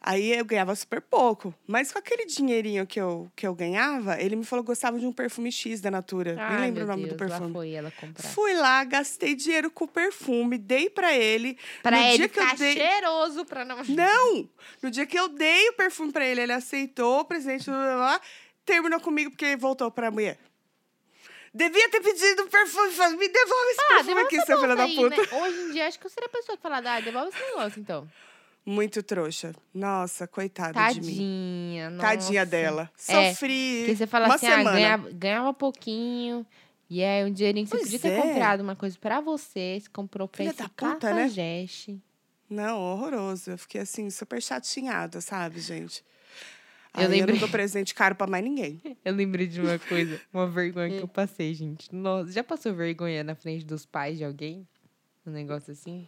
Aí eu ganhava super pouco. Mas com aquele dinheirinho que eu, que eu ganhava, ele me falou que gostava de um perfume X da Natura. Nem Ai, lembro o nome do Deus, perfume. Lá foi ela comprar. Fui lá, gastei dinheiro com o perfume, dei pra ele. Pra no ele dia que eu dei... cheiroso pra não... Não! No dia que eu dei o perfume pra ele, ele aceitou o presente, blá, blá, blá, terminou comigo porque voltou pra mulher. Devia ter pedido perfume, me devolve esse Ah, perfume aqui, seu filho da aí, puta. né? Hoje em dia, acho que eu seria a pessoa que fala, ah, devolve esse negócio, então. Muito trouxa. Nossa, coitada de mim. Tadinha, nossa. Tadinha dela. É, Sofri Porque você fala uma assim, ah, semana. ganhava, ganhava pouquinho. E aí, um dinheirinho que você Pois podia ter é. comprado uma coisa pra você, você comprou pra Filha esse da puta, né? Não, horroroso. Eu fiquei assim, super chateada, sabe, gente? Eu Aí eu lembrei- não dou presente caro pra mais ninguém. *laughs* Eu lembrei de uma coisa, uma vergonha que eu passei, gente. Nossa, já passou vergonha na frente dos pais de alguém? Um negócio assim?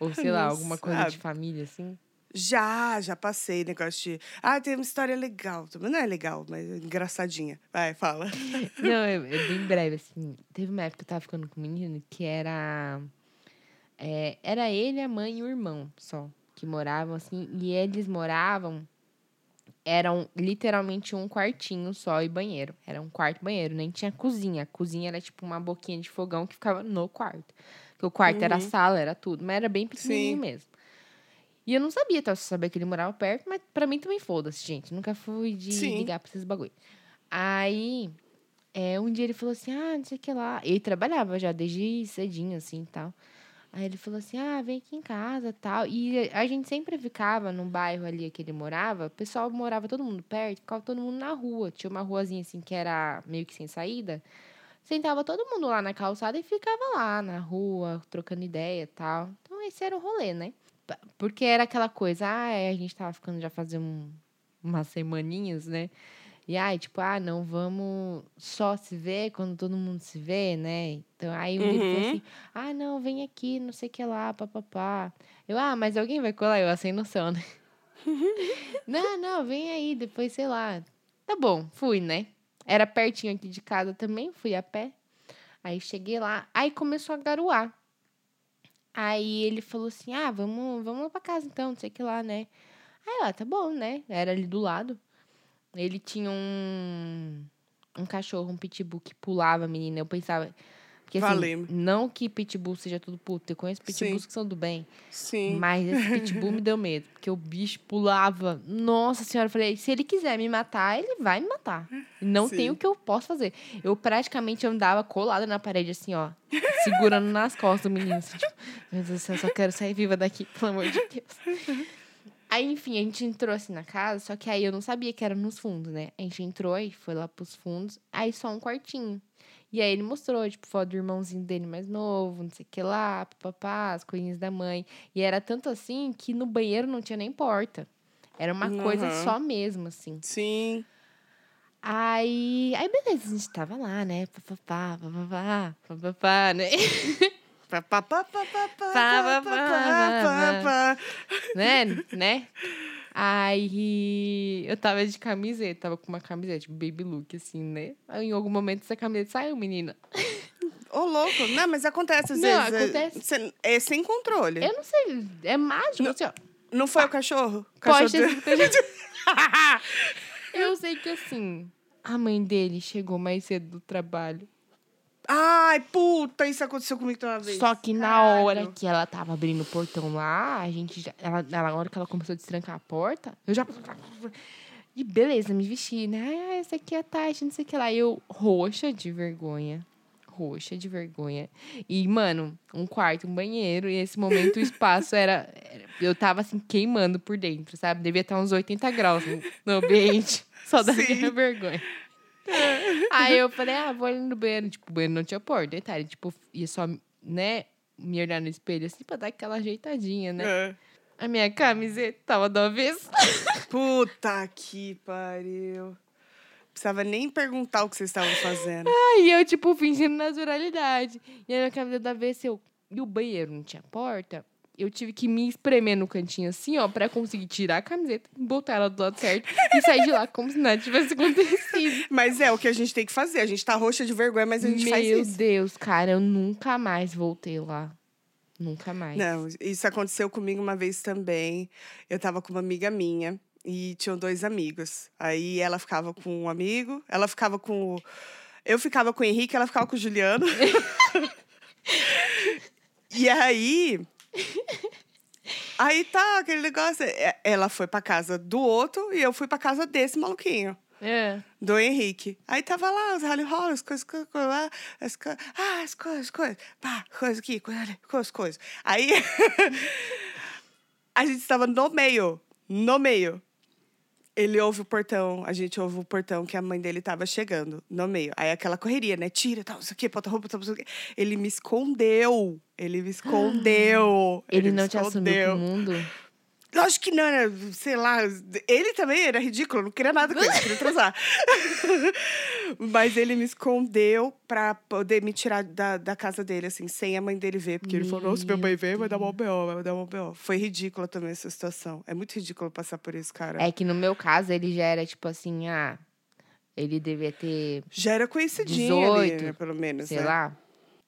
Ou sei lá, alguma coisa de família assim? Já, já passei negócio de. Ah, tem uma história legal. Também não é legal, mas é engraçadinha. Vai, fala. *laughs* Não, é, é bem breve, assim. Teve uma época que eu tava ficando com um menino que era. é, era ele, a mãe e o irmão só que moravam, assim. E eles moravam. Eram literalmente um quartinho só e banheiro. Era um quarto e banheiro, nem tinha cozinha. A cozinha era tipo uma boquinha de fogão que ficava no quarto. Porque o quarto era Uhum. sala, era tudo, mas era bem pequenininho Sim. mesmo. E eu não sabia, tá? Eu só sabia que ele morava perto, mas pra mim também foda-se, gente. Nunca fui de Sim. ligar pra esses bagulho. Aí, é, um dia ele falou assim, ah, não sei o que lá. Ele trabalhava já desde cedinho, assim, e tal. Aí ele falou assim, ah, vem aqui em casa, tal. E a gente sempre ficava no bairro ali que ele morava. O pessoal morava todo mundo perto, ficava todo mundo na rua. Tinha uma ruazinha, assim, que era meio que sem saída. Sentava todo mundo lá na calçada e ficava lá na rua, trocando ideia tal. Então, esse era o rolê, né? Porque era aquela coisa, ah, é, a gente tava ficando já fazia um, umas semaninhas, né? E aí, tipo, ah, não vamos só se ver quando todo mundo se vê, né? Então, aí um ele falou Uhum. assim, ah, não, vem aqui, não sei o que lá, papapá. Eu, ah, mas alguém vai colar? Eu, ah, sem noção, né? *laughs* não, não, vem aí, depois, sei lá. Tá bom, fui, né? Era pertinho aqui de casa também, fui a pé. Aí cheguei lá, aí começou a garoar. Aí ele falou assim: ah, vamos, vamos lá pra casa então, não sei o que lá, né? Aí, ó, tá bom, né? Era ali do lado. Ele tinha um, um cachorro, um pitbull que pulava, menina. Eu pensava. Porque, assim, não que pitbull seja tudo puto. Eu conheço pitbulls Sim. que são do bem. Sim. Mas esse *laughs* pitbull me deu medo. Porque o bicho pulava. Nossa senhora, eu falei, se ele quiser me matar, ele vai me matar. Não Sim. tem o que eu posso fazer. Eu praticamente andava colada na parede, assim, ó. Segurando nas costas do menino. Assim, tipo, meu Deus do céu, eu só quero sair viva daqui, pelo amor de Deus. Aí, enfim, a gente entrou assim na casa, só que aí eu não sabia que era nos fundos, né? A gente entrou e foi lá pros fundos, aí só um quartinho. E aí ele mostrou, tipo, foto do irmãozinho dele mais novo, não sei o que lá, papapá, as coisinhas da mãe. E era tanto assim que no banheiro não tinha nem porta. Era uma coisa Uhum. só mesmo, assim. Sim. Aí, aí beleza, a gente tava lá, né? Papapá, papapá, papapá, né? *laughs* Né? né? Aí eu tava de camiseta, tava com uma camiseta, tipo, baby look, assim, né? Aí em algum momento essa camiseta saiu, menina. Ô, louco. Não, mas acontece às Não, vezes. é- acontece. cê- É sem controle. Eu não sei, é mágico, Não, assim, ó. Não foi o cachorro? O Pode cachorro ter sido a gente- Eu sei que assim, a mãe dele chegou mais cedo do trabalho. Ai, puta, isso aconteceu comigo uma vez. Só que na Caralho. hora que ela tava abrindo o portão lá, a gente já. Ela, na hora que ela começou a destrancar a porta, eu já. E beleza, me vesti, né? Ah, essa aqui é a Tati, não sei o que lá. E eu, roxa de vergonha. Roxa de vergonha. E, mano, um quarto, um banheiro. E nesse momento o espaço era. era- eu tava assim, queimando por dentro, sabe? Devia estar uns 80 graus no, no ambiente. *laughs* Só da Sim. minha vergonha. *laughs* Aí eu falei, ah, vou ali no banheiro. Tipo, o banheiro não tinha porta. Detalhe, tipo, ia só, né, me olhar no espelho assim pra dar aquela ajeitadinha, né? É. A minha camiseta tava do avesso. *laughs* Puta que pariu. Precisava nem perguntar o que vocês estavam fazendo. Aí eu, tipo, fingindo naturalidade. E a minha camiseta do avesso, eu... E o banheiro não tinha porta. Eu tive que me espremer no cantinho assim, ó, pra conseguir tirar a camiseta, botar ela do lado certo e sair de lá como se nada tivesse acontecido. *laughs* Mas é o que a gente tem que fazer. A gente tá roxa de vergonha, mas a gente Meu faz isso. Deus, cara, eu nunca mais voltei lá. Nunca mais. Não, isso aconteceu comigo uma vez também. Eu tava com uma amiga minha e tinham dois amigos. Aí ela ficava com um amigo, ela ficava com o. Eu ficava com o Henrique, ela ficava com o Juliano. *laughs* e aí. *laughs* Aí tá, aquele negócio. é, Ela foi pra casa do outro e eu fui pra casa desse maluquinho. É. Do Henrique. Aí tava lá, os rally roll, as coisas, coisas, coisas lá, as coisas, ah, as coisas, coisas, pá, coisa aqui, coisa ali, coisas, coisas. Aí *laughs* a gente estava no meio, no meio. Ele ouve o portão, a gente ouve o portão que a mãe dele tava chegando, no meio. Aí aquela correria, né? Tira, tal, não sei o quê, bota roupa, tal, não sei o quê. Ele me escondeu. Ele me escondeu. *gasps* Ele, me não te assumiu escondeu. pro mundo? Lógico que não, né? Sei lá. Ele também era ridículo, não queria nada com ele, queria transar. *laughs* Mas ele me escondeu pra poder me tirar da, da casa dele, assim, sem a mãe dele ver. Porque ele falou, nossa, minha mãe veio, vai dar uma B.O., vai dar uma B.O. Foi ridícula também essa situação. É muito ridículo passar por isso, cara. É que no meu caso, ele já era tipo assim, ah, ele devia ter, Já era conhecidinho ali, 18, né, pelo menos, sei né? lá.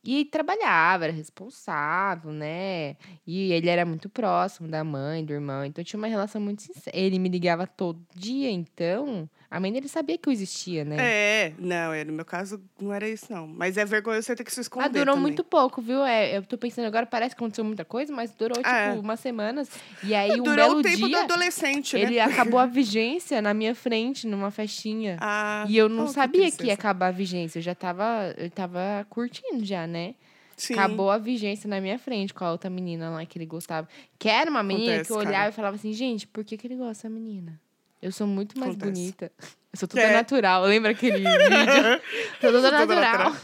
E trabalhava, era responsável, né? E ele era muito próximo da mãe, do irmão. Então tinha uma relação muito sincera. Ele me ligava todo dia, então. A mãe dele sabia que eu existia, né? É, não, é, no meu caso não era isso, não. Mas é vergonha você ter que se esconder Ah, durou também. muito pouco, viu? É, eu tô pensando agora, parece que aconteceu muita coisa, mas durou, tipo, É. umas semanas. E aí, um Durou belo o tempo do dia, adolescente, né? ele acabou a *laughs* vigência na minha frente, numa festinha. Ah, E eu não oh, que sabia que ia tristeza. acabar a vigência. Eu já tava, eu tava curtindo já, né? Sim. Acabou a vigência na minha frente com a outra menina lá que ele gostava. Que era uma menina Acontece, que eu olhava cara. e falava assim, gente, por que, que ele gosta dessa menina? Eu sou muito mais Acontece. bonita. Eu sou toda É. natural. Lembra aquele vídeo? *laughs* sou toda natural.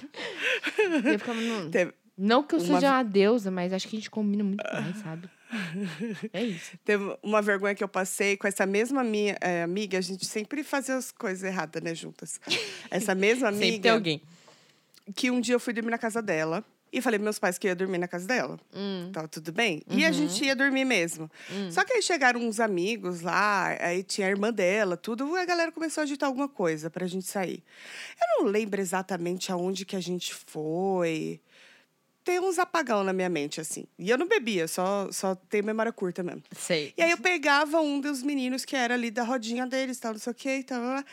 Eu ficava, não, Teve, não que eu Uma seja uma deusa, mas acho que a gente combina muito mais, sabe? É isso. *laughs* Teve uma vergonha que eu passei com essa mesma minha eh, amiga. A gente sempre fazia as coisas erradas, né, juntas. Essa mesma *laughs* Sempre tem amiga alguém. que um dia eu fui dormir na casa dela. E falei pros meus pais que eu ia dormir na casa dela. Hum, Tava tudo bem. E a Uhum. gente ia dormir mesmo. hum. Só que aí chegaram uns amigos lá, aí tinha a irmã dela, tudo. A galera começou a agitar alguma coisa pra gente sair. Eu não lembro exatamente aonde que a gente foi. Tem uns apagão na minha mente, assim. E eu não bebia, só, só tenho memória curta mesmo. Sei. E aí eu pegava um dos meninos que era ali da rodinha deles, tal, não sei o quê, tal, lá.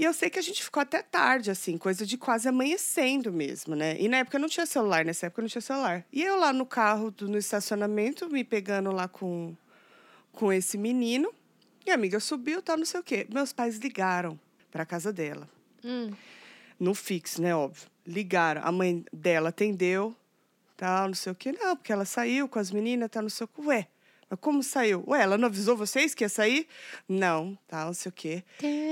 E eu sei que a gente ficou até tarde, assim, coisa de quase amanhecendo mesmo, né? E na época não tinha celular, nessa época não tinha celular. E eu lá no carro, do- no estacionamento, me pegando lá com, com esse menino. E a amiga subiu, tal, não sei o quê. Meus pais ligaram pra casa dela. Hum. No fixo, né, óbvio. Ligaram. A mãe dela atendeu, tal, não sei o quê. Não, porque ela saiu com as meninas, tal, não sei o quê. Ué, como saiu? Ué, ela não avisou vocês que ia sair? Não, tá, não sei o quê.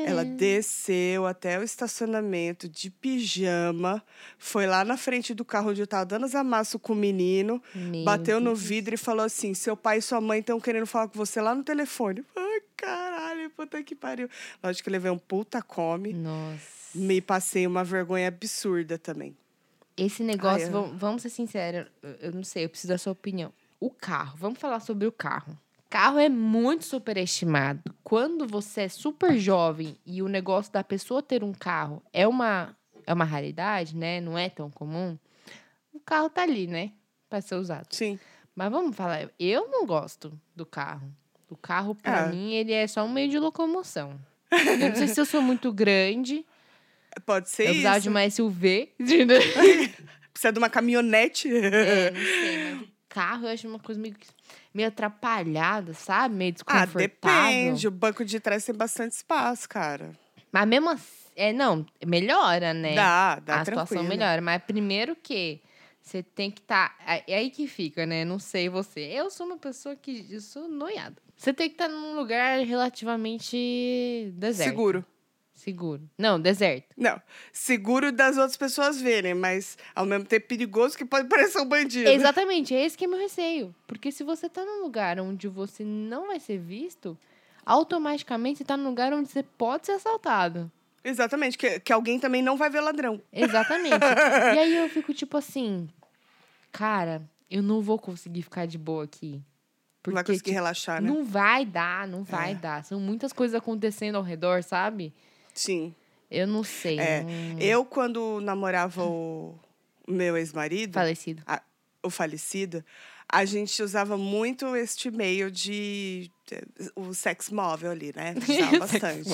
Ela desceu até o estacionamento de pijama, foi lá na frente do carro onde eu tava dando as amassos com o menino, Meu bateu no Deus. vidro e falou assim: seu pai e sua mãe estão querendo falar com você lá no telefone. Ai, caralho, puta que pariu. Lógico que eu levei um puta come. Nossa. Me passei uma vergonha absurda também. Esse negócio, Ai, eu- vam- vamos ser sinceros, eu não sei, eu preciso da sua opinião. O carro, vamos falar sobre o carro. Carro é muito superestimado. Quando você é super jovem e o negócio da pessoa ter um carro é uma, é uma raridade, né? Não é tão comum. O carro tá ali, né? Pra ser usado. Sim. Mas vamos falar, eu não gosto do carro. O carro, pra Ah. mim, ele é só um meio de locomoção. Eu não sei se eu sou muito grande. Pode ser eu precisava isso. de uma SUV. *laughs* Precisa de uma caminhonete. É, não sei, carro eu acho uma coisa meio, meio atrapalhada, sabe? Meio ah, desconfortável. depende. O banco de trás tem bastante espaço, cara. Mas mesmo assim, é, não, melhora, né? Dá, dá A situação tranquilo. melhora. Mas primeiro que você tem que estar. é aí que fica, né? Não sei você. Eu sou uma pessoa que. Eu sou noiada. Você tem que estar num lugar relativamente deserto. Seguro. Seguro. Não, deserto. Não, seguro das outras pessoas verem, mas ao mesmo tempo perigoso que pode *laughs* parecer um bandido. Exatamente, é esse que é meu receio. Porque se você tá num lugar onde você não vai ser visto, automaticamente você tá num lugar onde você pode ser assaltado. Exatamente, que, que alguém também não vai ver ladrão. Exatamente. *laughs* e aí eu fico tipo assim, cara, eu não vou conseguir ficar de boa aqui. Não vai Porque, conseguir tipo, relaxar, né? não vai dar, não vai É. dar. São muitas coisas acontecendo ao redor, sabe? Sim. Eu não sei. É, não- Eu, quando namorava o meu ex-marido, Falecido. o falecido, a gente usava muito este meio de. o sex móvel ali, né? *laughs* Usava bastante.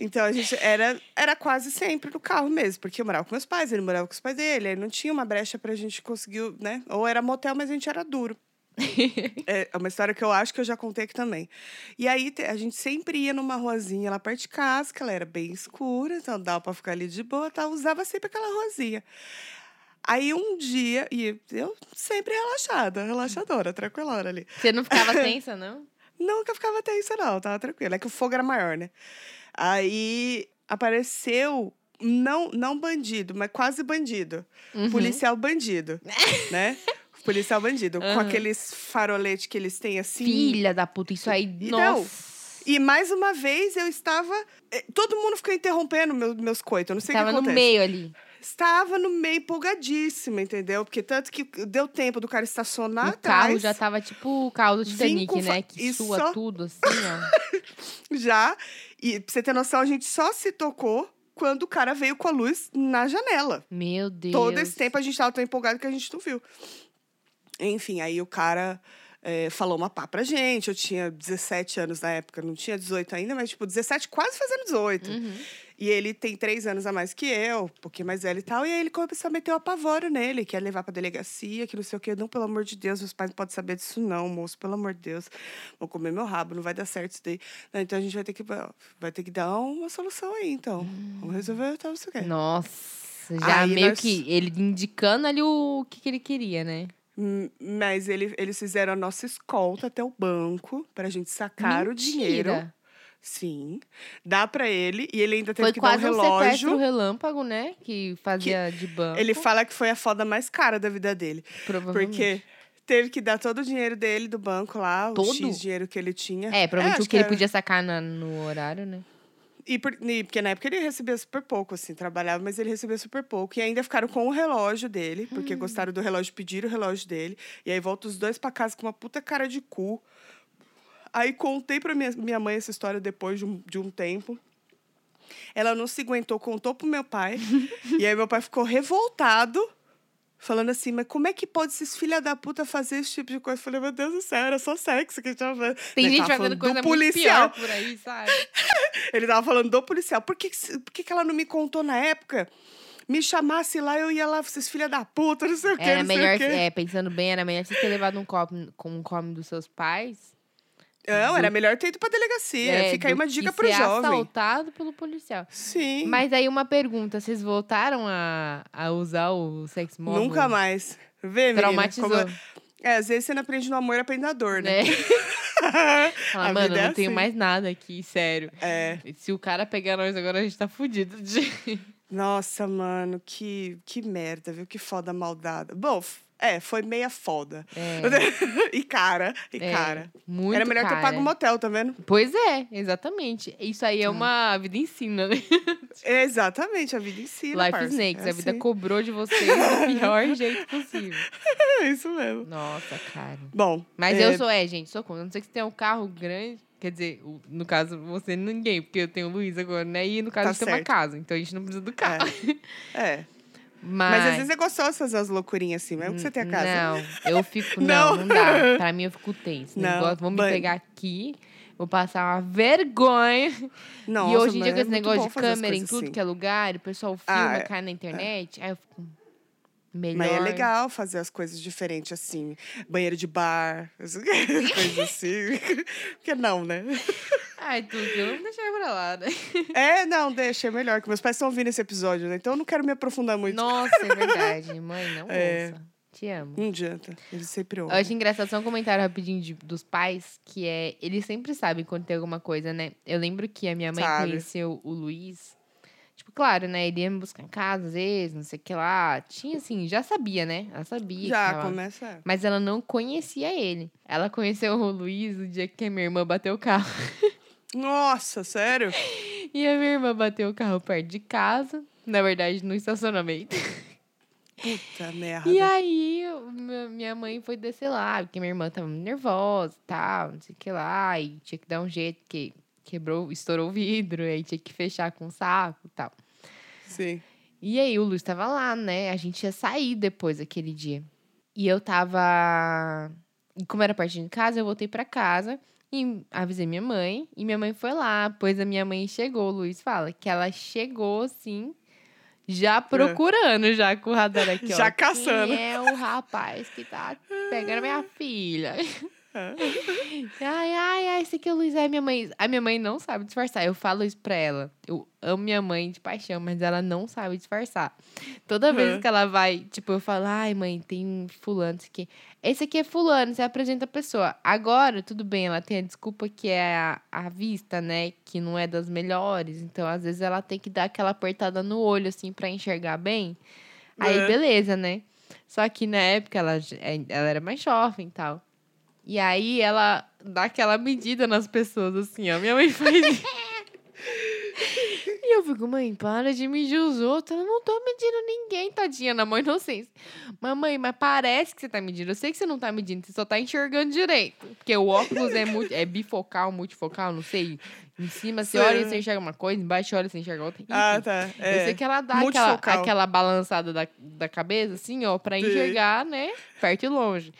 Então a gente era, era quase sempre no carro mesmo, porque eu morava com meus pais, ele morava com os pais dele, aí não tinha uma brecha pra gente conseguir, né? Ou era motel, mas a gente era duro. *laughs* é uma história que eu acho que eu já contei aqui também. E aí a gente sempre ia numa ruazinha lá perto de casa, que ela era bem escura, então dava pra ficar ali de boa, tá? usava sempre aquela ruazinha. Aí um dia, e eu sempre relaxada, relaxadora, tranquilona ali. Você não ficava *laughs* tensa, não? Nunca ficava tensa, não, tava tranquila. É que o fogo era maior, né? Aí apareceu, não, não bandido, mas quase bandido. Uhum. Policial bandido, *laughs* né? Policial bandido. Com Aham. aqueles faroletes que eles têm assim. Filha da puta, isso aí, nossa. E mais uma vez eu estava. eh, Todo mundo ficou interrompendo meu- meus coitos. Eu não sei o que no acontece. meio ali. Estava no meio empolgadíssima, entendeu? Porque tanto que deu tempo do cara estacionar o atrás. carro já tava tipo o carro do Titanic, com né? Que sua só- tudo *laughs* assim, ó. Já. E pra você ter noção, a gente só se tocou quando o cara veio com a luz na janela. Meu Deus. Todo esse tempo a gente tava tão empolgado que a gente não viu. Enfim, aí o cara eh, falou uma pá pra gente. Eu tinha 17 anos na época, não tinha 18 ainda, mas tipo, 17, quase fazendo 18. Uhum. E ele tem três anos a mais que eu, um pouquinho mais velho e tal. E aí ele começou a meter o apavoro nele, que ia levar pra delegacia, que não sei o quê. Não, pelo amor de Deus, meus pais não podem saber disso, não, moço. Pelo amor de Deus. Vou comer meu rabo, não vai dar certo isso daí. Não, então a gente vai ter que, vai ter que dar uma solução aí, então. Vamos resolver tal, não sei o quê. Nossa, já Aí meio nós- que ele indicando ali o que, que ele queria, né? Mas ele, eles fizeram a nossa escolta até o banco pra gente sacar o dinheiro. Mentira. Sim. Dá pra ele. E ele ainda teve Foi que dar um quase um, sequestro relógio. relâmpago, né? Que fazia de banco. ele fala que foi a foda mais cara da vida dele. provavelmente. Porque teve que dar todo o dinheiro dele do banco lá, o Todo? X dinheiro que ele tinha. É, provavelmente acho o que ele era. podia sacar na- no horário, né? E, por- e porque na época ele recebia super pouco, assim, trabalhava, mas ele recebia super pouco. E ainda ficaram com o relógio dele, porque Hum. gostaram do relógio, pediram o relógio dele. E aí volta os dois pra casa com uma puta cara de cu. Aí contei pra minha, minha mãe essa história depois de um, de um tempo. Ela não se aguentou, contou pro meu pai. *laughs* e aí meu pai ficou revoltado. Falando assim, mas como é que pode esses filha da puta fazer esse tipo de coisa? Eu falei, meu Deus do céu, era só sexo que a gente tava fazendo. Tem Ele gente tava fazendo falando coisa do policial. por aí, sabe? *laughs* Ele tava falando do policial. Por que, que por que, que ela não me contou na época? Me chamasse lá, eu ia lá, vocês filha da puta, não sei o quê, Era melhor, é, pensando bem, era melhor você ter levado um copo com um come dos seus pais. Não, era melhor ter ido pra delegacia. é, Fica aí uma dica pro ser jovem. assaltado pelo policial. Sim. Mas aí uma pergunta, vocês voltaram a, a usar o sex móvel? Nunca mais. Vê, menina, Traumatizou. como É, às vezes você não aprende no amor, aprende na dor, né? né? *laughs* Fala, mano, é não tenho assim." mais nada aqui, sério. É. Se o cara pegar nós agora, a gente tá fudido. De... Nossa, mano, que, que merda, viu? Que foda maldada. Bom, é, foi meia foda. É, *laughs* e cara, e é, cara. muito Era melhor ter cara. pago um motel, tá vendo? Pois é, exatamente. Isso aí é uma a vida ensina, né? É exatamente, a vida ensina, Life parça. Snakes, É a vida assim. cobrou de vocês do pior *laughs* jeito possível. É isso mesmo. Nossa, cara. Bom, Mas é, eu sou, é, gente, sou contra. A não sei que você tem um carro grande. Quer dizer, no caso, você ninguém, porque eu tenho o Luiz agora, né? E no caso, Tá a gente tem uma certo. casa, então a gente não precisa do carro. É. *laughs* Mas, Mas às vezes é gostoso fazer umas loucurinhas assim, mesmo que você tenha casa. Não, eu fico. Não, *laughs* Não. não, dá. Pra mim, eu fico tenso. Não, Negócio, vão me pegar aqui, vou passar uma vergonha. Nossa, e hoje em dia, com é esse muito negócio de as câmera em tudo assim. que é lugar, o pessoal filma, Ah, é- cai na internet. Aí eu fico. Melhor. Mas é legal fazer as coisas diferentes assim. Banheiro de bar, *laughs* coisas assim. *laughs* Porque não, né? Ai, tudo, eu não deixei pra lá, né? É, não, deixa, é melhor. Que meus pais estão ouvindo esse episódio, né? Então eu não quero me aprofundar muito. Nossa, é *laughs* verdade. Mãe, não É. ouça. Te amo. Não adianta. Eles sempre Eu ouvem. acho engraçado só um comentário rapidinho de- dos pais, que é. Eles sempre sabem quando tem alguma coisa, né? Eu lembro que a minha mãe Sabe. conheceu o Luiz. Tipo, claro, né? Ele ia me buscar em casa às vezes, não sei o que lá. Tinha assim, já sabia, né? Ela sabia. Já, começa. Mas ela não conhecia ele. Ela conheceu o Luiz no dia que a minha irmã bateu o carro. *laughs* Nossa, sério? E a minha irmã bateu o carro perto de casa. Na verdade, no estacionamento. Puta merda. E aí, o minha mãe foi descer lá, porque minha irmã tava nervosa e tal, não sei o que lá. E tinha que dar um jeito, que quebrou, estourou o vidro, aí tinha que fechar com um saco e tal. Sim. E aí, o Luiz tava lá, né? A gente ia sair depois daquele dia. E eu tava. Como era perto de casa, eu voltei pra casa e avisei minha mãe. E minha mãe foi lá, pois a minha mãe chegou. O Luiz fala que ela chegou assim, já procurando, já com o radar aqui, ó. Já caçando. Quem é o rapaz que tá pegando minha filha? *laughs* Ai, ai, ai, esse aqui é o Luiz. Ai, minha mãe. A minha mãe não sabe disfarçar. Eu falo isso pra ela. Eu amo minha mãe de paixão, mas ela não sabe disfarçar. Toda vez Uhum. que ela vai, tipo, eu falo, ai, mãe, tem fulano, esse aqui. Esse aqui é fulano, você apresenta a pessoa. Agora, tudo bem, ela tem a desculpa que é a, a vista, né? Que não é das melhores. Então, às vezes, ela tem que dar aquela apertada no olho, assim, pra enxergar bem. Aí, Uhum. beleza, né? Só que na época ela, ela era mais jovem e tal. E aí ela dá aquela medida nas pessoas, assim, ó. Minha mãe faz. *laughs* e eu fico, mãe, para de medir os outros. Eu não tô medindo ninguém, tadinha, na mãe inocência. Mamãe, mas parece que você tá medindo. Eu sei que você não tá medindo, você só tá enxergando direito. Porque o óculos é, multi, é bifocal, multifocal, não sei. Em cima você olha e você enxerga uma coisa, embaixo você olha e você enxerga outra. Ah, Enfim. tá. Eu É. sei que ela dá aquela, aquela balançada da, da cabeça, assim, ó, pra enxergar, né? Perto e longe.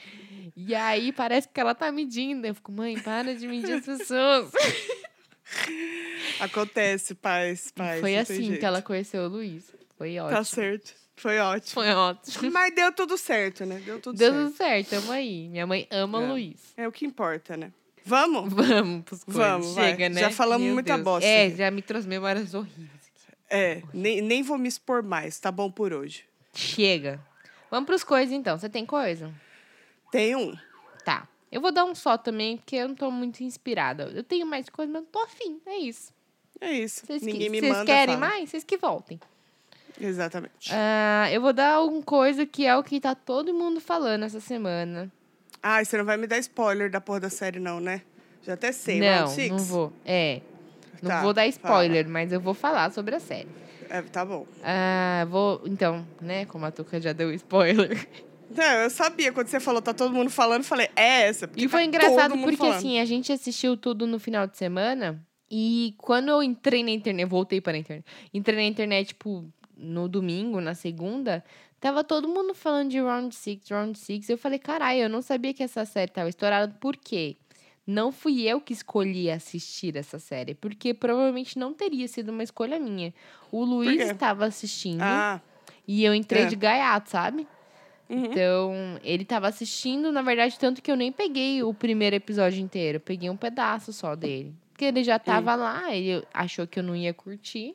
E aí parece que ela tá medindo. Eu fico, mãe, para de medir as pessoas. *laughs* Acontece, pais, pais. Foi assim que ela conheceu o Luiz. Foi ótimo. Tá certo. Foi ótimo. Foi ótimo. Mas deu tudo certo, né? Deu tudo Deu certo. tudo certo, tamo aí. Minha mãe ama É. o Luiz. É o que importa, né? Vamos? Vamos pros. Vamos, vai. Chega, né? Já falamos Meu muita Deus. bosta É, aqui. já me trouxe memórias horríveis. É, nem, nem vou me expor mais. Tá bom por hoje. Chega. Vamos pros coisas, então. Você tem coisa? Tem um. Tá. Eu vou dar um só também, porque eu não tô muito inspirada. Eu tenho mais coisa, mas não tô afim. É isso. É isso. Vocês que- Ninguém me vocês manda. querem fala. mais? Vocês que voltem. Exatamente. Ah, eu vou dar uma coisa que é o que tá todo mundo falando essa semana. Ai, você não vai me dar spoiler da porra da série, não, né? Já até sei. não, não vou. É. Não Tá, vou dar fala. spoiler, mas eu vou falar sobre a série. É, tá bom. Ah, vou. Então, né? Como a Tuca já deu spoiler. Não, eu sabia. Quando você falou, tá todo mundo falando, eu falei, é essa. porque E foi tá engraçado porque, falando. assim, a gente assistiu tudo no final de semana. E quando eu entrei na internet, voltei para a internet. Entrei na internet, tipo, no domingo, na segunda, tava todo mundo falando de Round Six, Round Six. Eu falei, caralho, eu não sabia que essa série tava estourada. Por quê? Não fui eu que escolhi assistir essa série, porque provavelmente não teria sido uma escolha minha. O Luiz estava assistindo Ah, e eu entrei É. de gaiato, sabe? Uhum. Então, ele tava assistindo, na verdade, tanto que eu nem peguei o primeiro episódio inteiro. Eu peguei um pedaço só dele. Porque ele já tava lá, ele achou que eu não ia curtir.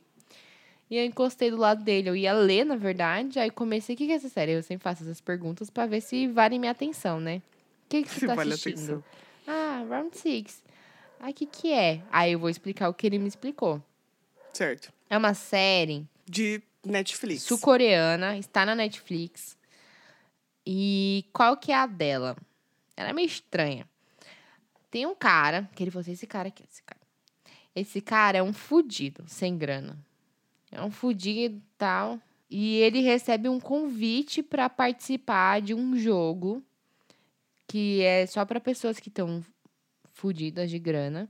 E eu encostei do lado dele. Eu ia ler, na verdade. Aí comecei, o que que é essa série? Eu sempre faço essas perguntas pra ver se vale minha atenção, né? que, que você tá Vale assistindo? atenção. Ah, Round Six. Ah, o que que é? Aí eu vou explicar o que ele me explicou. Certo. É uma série De Netflix. sul-coreana, está na Netflix. E qual que é a dela? Ela é meio estranha. Tem um cara, que ele falou assim, esse cara aqui, esse cara. Esse cara é um fudido, sem grana. É um fudido e tal. E ele recebe um convite para participar de um jogo que é só para pessoas que estão fudidas de grana.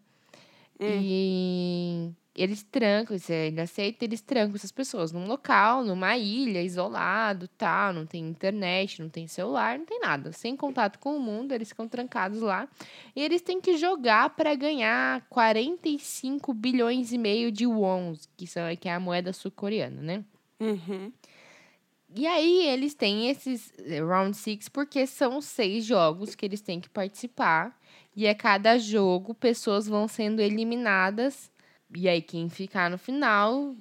E eles trancam, se ele aceita, eles trancam essas pessoas num local, numa ilha, isolado, tal, não tem internet, não tem celular, não tem nada, sem contato com o mundo, eles ficam trancados lá. E eles têm que jogar para ganhar 45 bilhões e meio de wons, que são que é a moeda sul-coreana, né? Uhum. E aí eles têm esses eh, round six porque são seis jogos que eles têm que participar. E a cada jogo, pessoas vão sendo eliminadas. E aí, quem ficar no final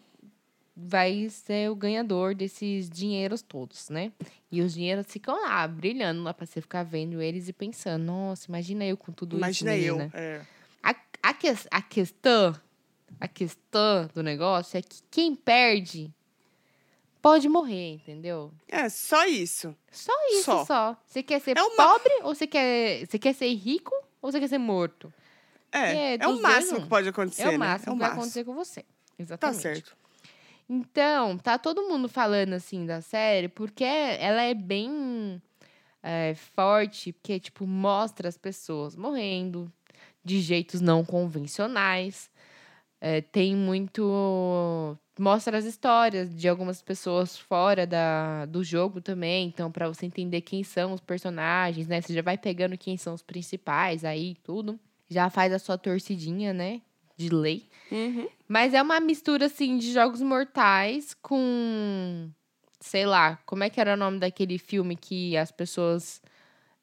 vai ser o ganhador desses dinheiros todos, né? E os dinheiros ficam lá, brilhando lá pra você ficar vendo eles e pensando, nossa, imagina eu com tudo Imagina isso. eu. menina." É. A, a, ques- a questão, a questão do negócio é que quem perde pode morrer, entendeu? É, só isso. Só isso, Só. só. Você quer ser É uma- pobre ou você quer, você quer ser rico ou você quer ser morto? É, É, é, o dois, máximo um. que pode acontecer, é o né? máximo é o que vai máximo. acontecer com você. Tá Exatamente. certo. Então, tá todo mundo falando assim da série porque ela é bem é, forte, porque, tipo, mostra as pessoas morrendo de jeitos não convencionais. É, tem muito. Mostra as histórias de algumas pessoas fora da, do jogo também. Então, pra você entender quem são os personagens, né? Você já vai pegando quem são os principais aí e tudo. Já faz a sua torcidinha, né? De lei. Uhum. Mas é uma mistura, assim, de jogos mortais com. Sei lá, como é que era o nome daquele filme que as pessoas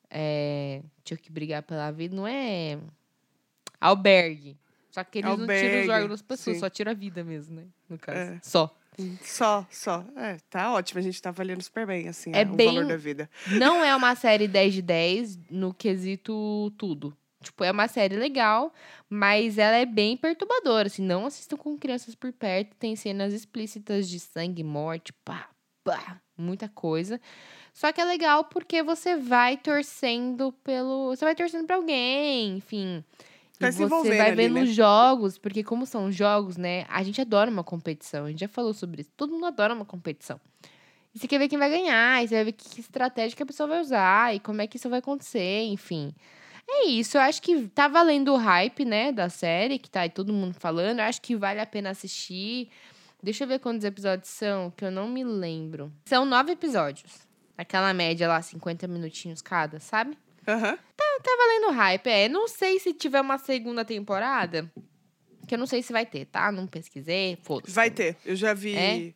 é, tinham que brigar pela vida? Não é. Albergue. Só que eles não tiram os Albergue, órgãos das pessoas, sim. só tira a vida mesmo, né? No caso. É. Só. Só, só. É, tá ótimo. A gente tá valendo super bem, assim, É bem- o valor da vida. Não é uma série 10 de 10 no quesito tudo. Tipo, é uma série legal, mas ela é bem perturbadora. Assim, não assistam com crianças por perto. Tem cenas explícitas de sangue, morte, pá, pá, muita coisa. Só que é legal porque você vai torcendo pelo. Você vai torcendo pra alguém, enfim. E você vai ali, vendo né? os jogos, porque como são jogos, né? A gente adora uma competição. A gente já falou sobre isso. Todo mundo adora uma competição. E você quer ver quem vai ganhar, e você vai ver que estratégia que a pessoa vai usar, e como é que isso vai acontecer, enfim. É isso, eu acho que tá valendo o hype, né, da série, que tá aí todo mundo falando. Eu acho que vale a pena assistir. Deixa eu ver quantos episódios são, que eu não me lembro. São nove episódios. Aquela média lá, 50 minutinhos cada, sabe? Aham. Tá valendo hype, é. Não sei se tiver uma segunda temporada, que eu não sei se vai ter, tá? Não pesquisei, foda-se. Vai ter. Eu já vi. É?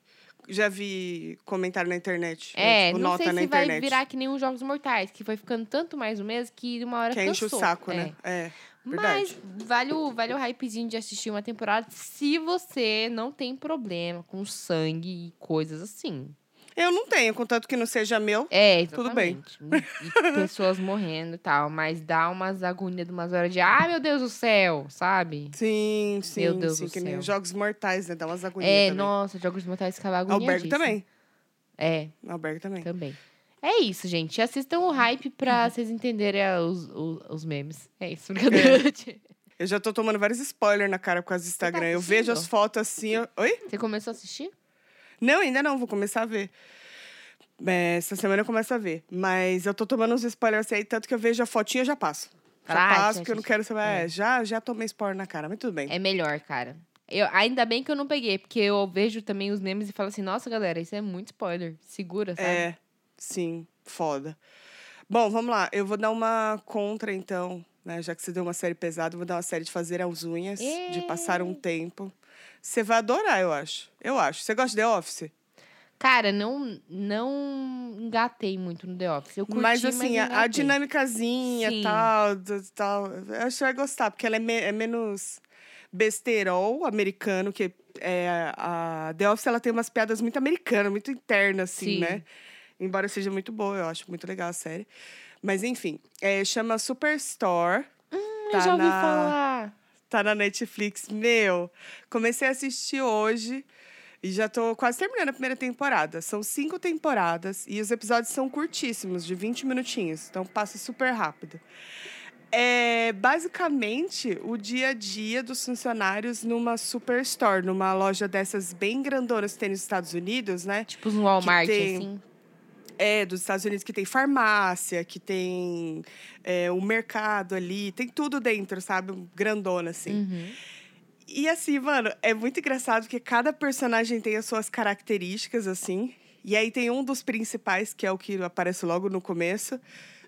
Já vi comentário na internet. É, tipo, não nota sei na se vai internet. virar que nem os Jogos Mortais, que foi ficando tanto mais o mesmo que uma hora que enche o cansou. saco, É. né? É. Mas Verdade. vale o, vale o hypezinho de assistir uma temporada se você não tem problema com sangue e coisas assim. Eu não tenho, contanto que não seja meu. É, Tudo bem. exatamente. E *laughs* pessoas morrendo e tal, mas dá umas agonias de umas horas de, ai meu Deus do céu, sabe? Sim, sim, Meu Deus sim. do Que nem céu. os jogos mortais, né? Dá umas agonias É, também. nossa, Jogos Mortais ficava Albergo agoniadíssimo. também. É, Albergo também. também. É isso, gente. Assistam o hype pra vocês entenderem ah, os, os, os memes. É isso, brincadeira. Eu já tô tomando vários spoilers na cara por causa do Instagram. eu vejo as fotos assim. eu- Oi? Você começou a assistir? Não, ainda não, vou começar a ver. É, essa semana eu começo a ver. Mas eu tô tomando uns spoilers aí, tanto que eu vejo a fotinha e já passo. Já passo, porque eu não que- quero saber. é. É, já, já tomei spoiler na cara, mas tudo bem. É melhor, cara. Eu, ainda bem que eu não peguei, porque eu vejo também os memes e falo assim, nossa, galera, isso é muito spoiler. Segura, sabe? É, sim, foda. Bom, vamos lá. Eu vou dar uma contra, então, né? Já que você deu uma série pesada, eu vou dar uma série de fazer as unhas, de passar um tempo. Você vai adorar, eu acho. Eu acho. Você gosta de The Office? Cara, não, não engatei muito no The Office. Eu curti, mas assim, não a, dinâmicazinha e tal, tal, eu acho que você vai gostar, porque ela é, me- é menos besterol americano, que é, a The Office ela tem umas piadas muito americanas, muito internas, assim, Sim. né? Embora seja muito boa, eu acho muito legal a série. Mas enfim, é, chama Superstore. Hum, Tá eu já ouvi na- falar. Tá na Netflix. Meu, comecei a assistir hoje e já tô quase terminando a primeira temporada. São cinco temporadas e os episódios são curtíssimos, de 20 minutinhos. Então passa super rápido. É basicamente o dia a dia dos funcionários numa superstore, numa loja dessas bem grandonas que tem nos Estados Unidos, né? Tipo um Walmart, tem- assim. É, dos Estados Unidos que tem farmácia, que tem é, um mercado ali, tem tudo dentro, sabe? Grandona, assim. Uhum. E assim, mano, é muito engraçado porque cada personagem tem as suas características, assim. E aí tem um dos principais, que é o que aparece logo no começo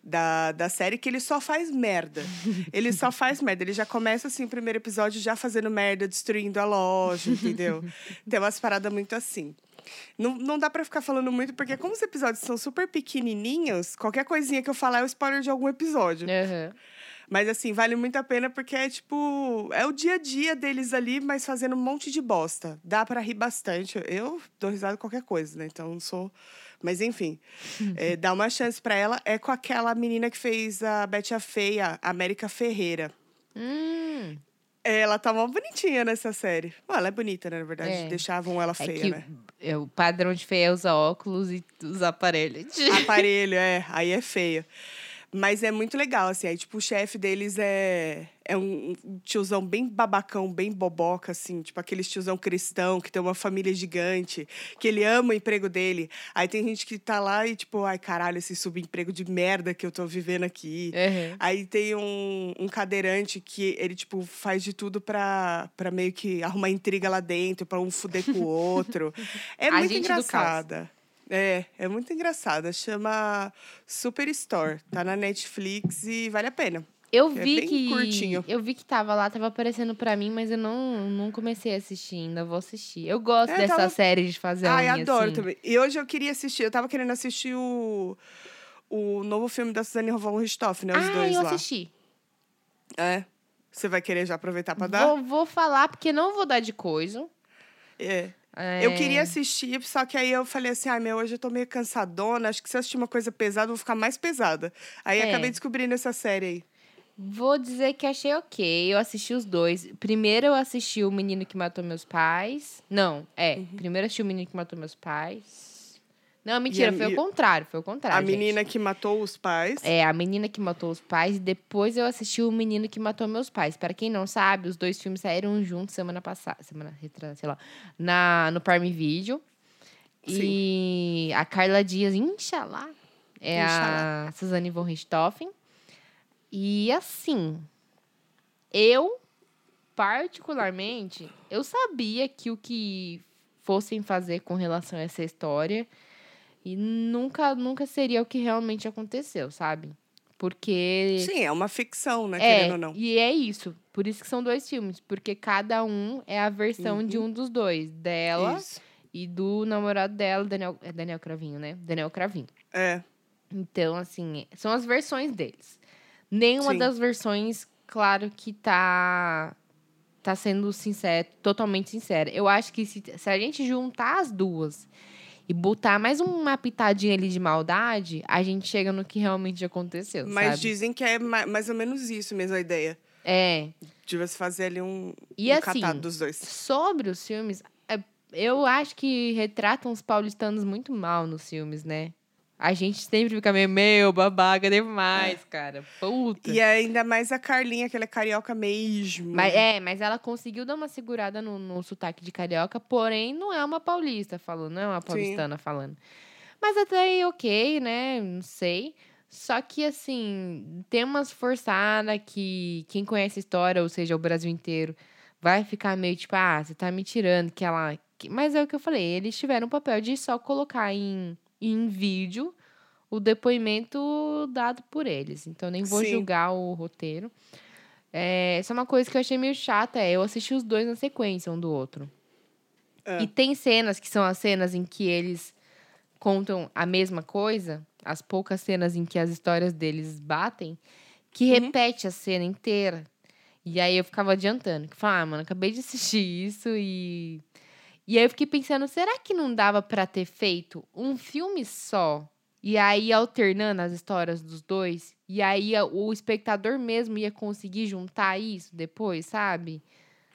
da, da série, que ele só faz merda. ele só *laughs* faz merda. Ele já começa, assim, o primeiro episódio já fazendo merda, destruindo a loja, entendeu? *laughs* tem umas paradas muito assim. Não, não dá pra ficar falando muito, porque como os episódios são super pequenininhos, qualquer coisinha que eu falar é o spoiler de algum episódio. Aham. Mas assim, vale muito a pena porque é tipo, é o dia a dia deles ali, mas fazendo um monte de bosta. Dá pra rir bastante. Eu dou risada qualquer coisa, né? Então não sou. Mas enfim, *laughs* é, dá uma chance pra ela. É com aquela menina que fez a Betty a Feia, América Ferreira. Hum, Ela tá mó bonitinha nessa série. Bom, ela é bonita, né? Na verdade, É. deixavam ela é feia, que né? é, o padrão de feia é usar óculos e usar aparelho. Aparelho, é. Aí é feio. Mas é muito legal, assim. Aí, tipo, o chefe deles é, é um tiozão bem babacão, bem boboca, assim. Tipo, aquele tiozão cristão que tem uma família gigante, que ele ama o emprego dele. Aí tem gente que tá lá e, tipo, ai, caralho, esse subemprego de merda que eu tô vivendo aqui. Aham. Aí tem um, um cadeirante que ele, tipo, faz de tudo pra, pra meio que arrumar intriga lá dentro, pra um fuder com o outro. *laughs* É muito engraçada. É, é muito engraçada. Chama Superstore. Tá na Netflix e vale a pena. Eu É vi bem que. curtinho. Eu vi que tava lá, tava aparecendo pra mim, mas eu não, não comecei a assistir ainda. Vou assistir. Eu gosto É, dessa tava- série de fazer Ai, unha, adoro assim. também. E hoje eu queria assistir, eu tava querendo assistir o, o novo filme da Suzane von Richthofen, né? Os ah, dois eu lá. assisti. É. Você vai querer já aproveitar pra dar? Vou, vou falar, porque não vou dar de coisa. É. É, Eu queria assistir, só que aí eu falei assim, ai meu, hoje eu tô meio cansadona, acho que se eu assistir uma coisa pesada, eu vou ficar mais pesada. Aí É. acabei descobrindo essa série aí. Vou dizer que achei ok. Eu assisti os dois. Primeiro eu assisti o Menino que Matou Meus Pais. Não, é. Uhum. Primeiro eu assisti o Menino que Matou Meus Pais. Não, mentira, a foi o contrário. Foi o contrário. a gente. menina que matou os pais. É, a menina que matou os pais. E depois eu assisti o menino que matou meus pais. Para quem não sabe, os dois filmes saíram juntos semana passada. Semana retrasada, sei lá. Na, no Prime Video. E a Carla Dias, inshallah, é a Inshallah. Suzane von Richthofen. E assim, eu, particularmente, eu sabia que o que fossem fazer com relação a essa história e nunca, nunca seria o que realmente aconteceu, sabe? Porque. Sim, é uma ficção, né? é, Querendo ou não. e é isso. Por isso que são dois filmes. Porque cada um é a versão de um dos dois. Dela Uhum. Isso. e do namorado dela, Daniel, é Daniel Cravinho, né? Daniel Cravinho. É. Então, assim, são as versões deles. Nenhuma Sim. das versões, claro que tá tá sendo sincero, totalmente sincera. Eu acho que se, se a gente juntar as duas e botar mais uma pitadinha ali de maldade, a gente chega no que realmente aconteceu, Mas sabe? dizem que é ma- mais ou menos isso mesmo a ideia. É. De você fazer ali um, E um assim, catado dos dois. Sobre os filmes, é, eu acho que retratam os paulistanos muito mal nos filmes, né? A gente sempre fica meio, meu, babaca demais, cara. Puta. E ainda mais a Carlinha, que ela é carioca mesmo. Mas, é, mas ela conseguiu dar uma segurada no, no sotaque de carioca, porém não é uma paulista falando, não é uma paulistana falando. Mas até aí, ok, né? Não sei. Só que, assim, tem umas forçadas que quem conhece a história, ou seja, o Brasil inteiro, vai ficar meio tipo, ah, você tá me tirando que ela. que-" Mas é o que eu falei, eles tiveram o papel de só colocar em, em vídeo o depoimento dado por eles. Então, nem vou Sim. julgar o roteiro. É, essa é uma coisa que eu achei meio chata, é eu assisti os dois na sequência, um do outro. É. E tem cenas que são as cenas em que eles contam a mesma coisa, as poucas cenas em que as histórias deles batem, que Uhum. repete a cena inteira. E aí eu ficava adiantando, que falava, ah, mano, acabei de assistir isso e e aí eu fiquei pensando, será que não dava pra ter feito um filme só E aí, alternando as histórias dos dois. E aí, o espectador mesmo ia conseguir juntar isso depois, sabe?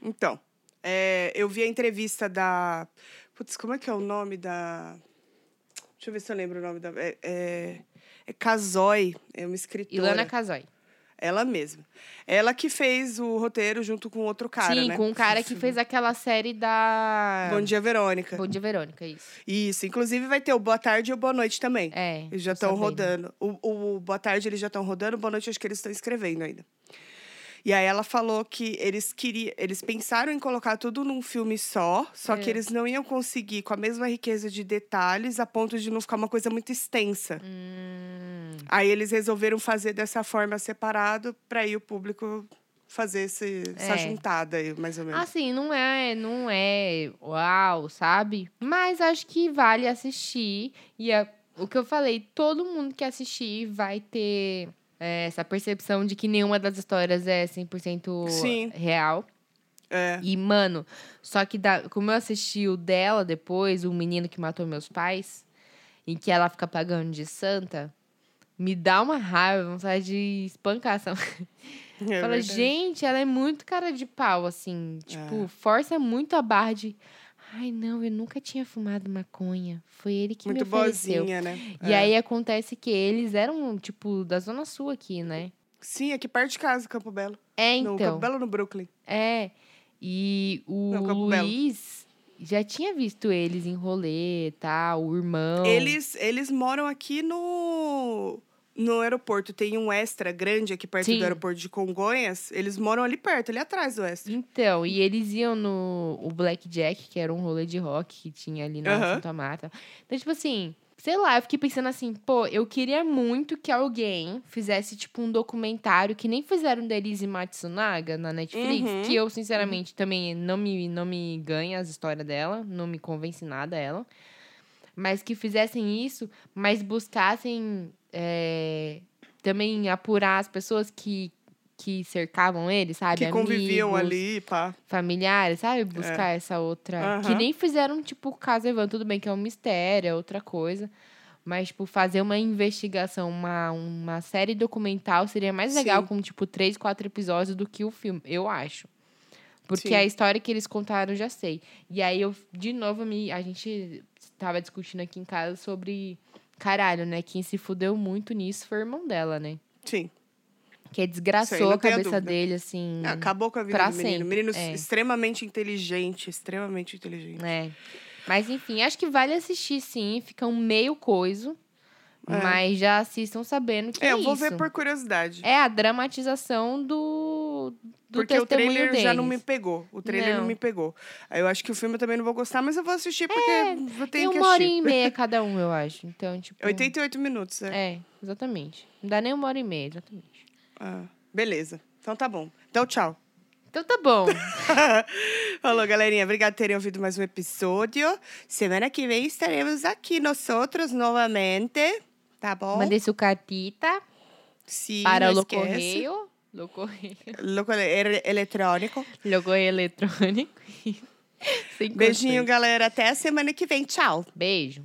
Então, é, eu vi a entrevista da. Putz, como é que é o nome da. Deixa eu ver se eu lembro o nome da. É, é, é Casoy, é uma escritora. Ilana Casoy. Ela mesma. Ela que fez o roteiro junto com outro cara, Sim, né? com um cara que fez aquela série da. Bom Dia, Verônica. Bom Dia Verônica, isso. Isso. Inclusive vai ter o Boa Tarde e o Boa Noite também. É. Eles já estão rodando. O, o Boa Tarde eles já estão rodando, o Boa Noite acho que eles estão escrevendo ainda. E aí ela falou que eles queriam, eles pensaram em colocar tudo num filme só, só que É. eles não iam conseguir com a mesma riqueza de detalhes a ponto de não ficar uma coisa muito extensa. Hum, Aí eles resolveram fazer dessa forma separado para aí o público fazer esse, essa É. juntada aí, mais ou menos. Assim, não é, não é uau, sabe? Mas acho que vale assistir. E é o que eu falei, todo mundo que assistir vai ter é, essa percepção de que nenhuma das histórias é 100% Sim. real. É. E, mano, só que da, como eu assisti o dela depois, o menino que matou meus pais, em que ela fica pagando de santa, me dá uma raiva, vontade de espancar essa *laughs* é Fala, gente, ela é muito cara de pau, assim. Tipo, força muito a barra de. Ai, não, eu nunca tinha fumado maconha. Foi ele que Muito me ofereceu. boazinha, né? E É. aí acontece que eles eram, tipo, da Zona Sul aqui, né? Sim, aqui perto de casa, Campo Belo. É, No Campo então. Belo no Brooklyn. É. E o Não, Campo Belo. Luiz já tinha visto eles em rolê, tá? O irmão. Eles, eles moram aqui no, no aeroporto. Tem um extra grande aqui perto Sim. do aeroporto de Congonhas. Eles moram ali perto, ali atrás do extra. Então, e eles iam no o Blackjack, que era um rolê de rock que tinha ali na. Santa Mata. Então, tipo assim, sei lá, eu fiquei pensando assim, pô, eu queria muito que alguém fizesse, tipo, um documentário que nem fizeram da Elise Matsunaga na Netflix, Uhum. que eu, sinceramente, também não me, não me ganha as histórias dela, não me convence nada ela. Mas que fizessem isso, mas buscassem é, também apurar as pessoas que, que cercavam ele, sabe? que conviviam Amigos, ali, pá. familiares, sabe? Buscar essa outra. Que É. Aham. nem fizeram, tipo, o caso Evan, tudo bem que é um mistério, é outra coisa. Mas, tipo, fazer uma investigação, uma, uma série documental seria mais legal Sim. com, tipo, três, quatro episódios do que o filme, eu acho. Porque Sim. a história que eles contaram eu já sei. E aí eu, de novo, me, a gente tava discutindo aqui em casa sobre. Caralho, né? Quem se fudeu muito nisso foi o irmão dela, né? Sim. Que desgraçou a a cabeça dúvida. dele, assim. Acabou com a vida do menino. sempre, Menino é. extremamente inteligente, extremamente inteligente. É. Mas enfim, acho que vale assistir sim. Fica um meio coiso. É. Mas já assistam sabendo que é, É, eu vou isso. ver por curiosidade. É a dramatização do, do porque o trailer deles. já não me pegou. O trailer não. Não. me pegou. Eu acho que o filme eu também não vou gostar, mas eu vou assistir porque eu Tem tenho que uma hora assistir. e meia *laughs* cada um, eu acho. Então, tipo... 88 minutos, né? É, exatamente. Não dá nem uma hora e meia, exatamente. Ah, beleza. Então tá bom. Então tchau. Então tá bom. *laughs* Falou, galerinha. Obrigada por terem ouvido mais um episódio. Semana que vem estaremos aqui nós outros novamente. Tá bom? Mandei sua cartita Sim, para o correio. Lo correio. Loco- ele- eletrônico. Lo correio eletrônico. *laughs* Beijinho, galera. Até a semana que vem. Tchau. Beijo.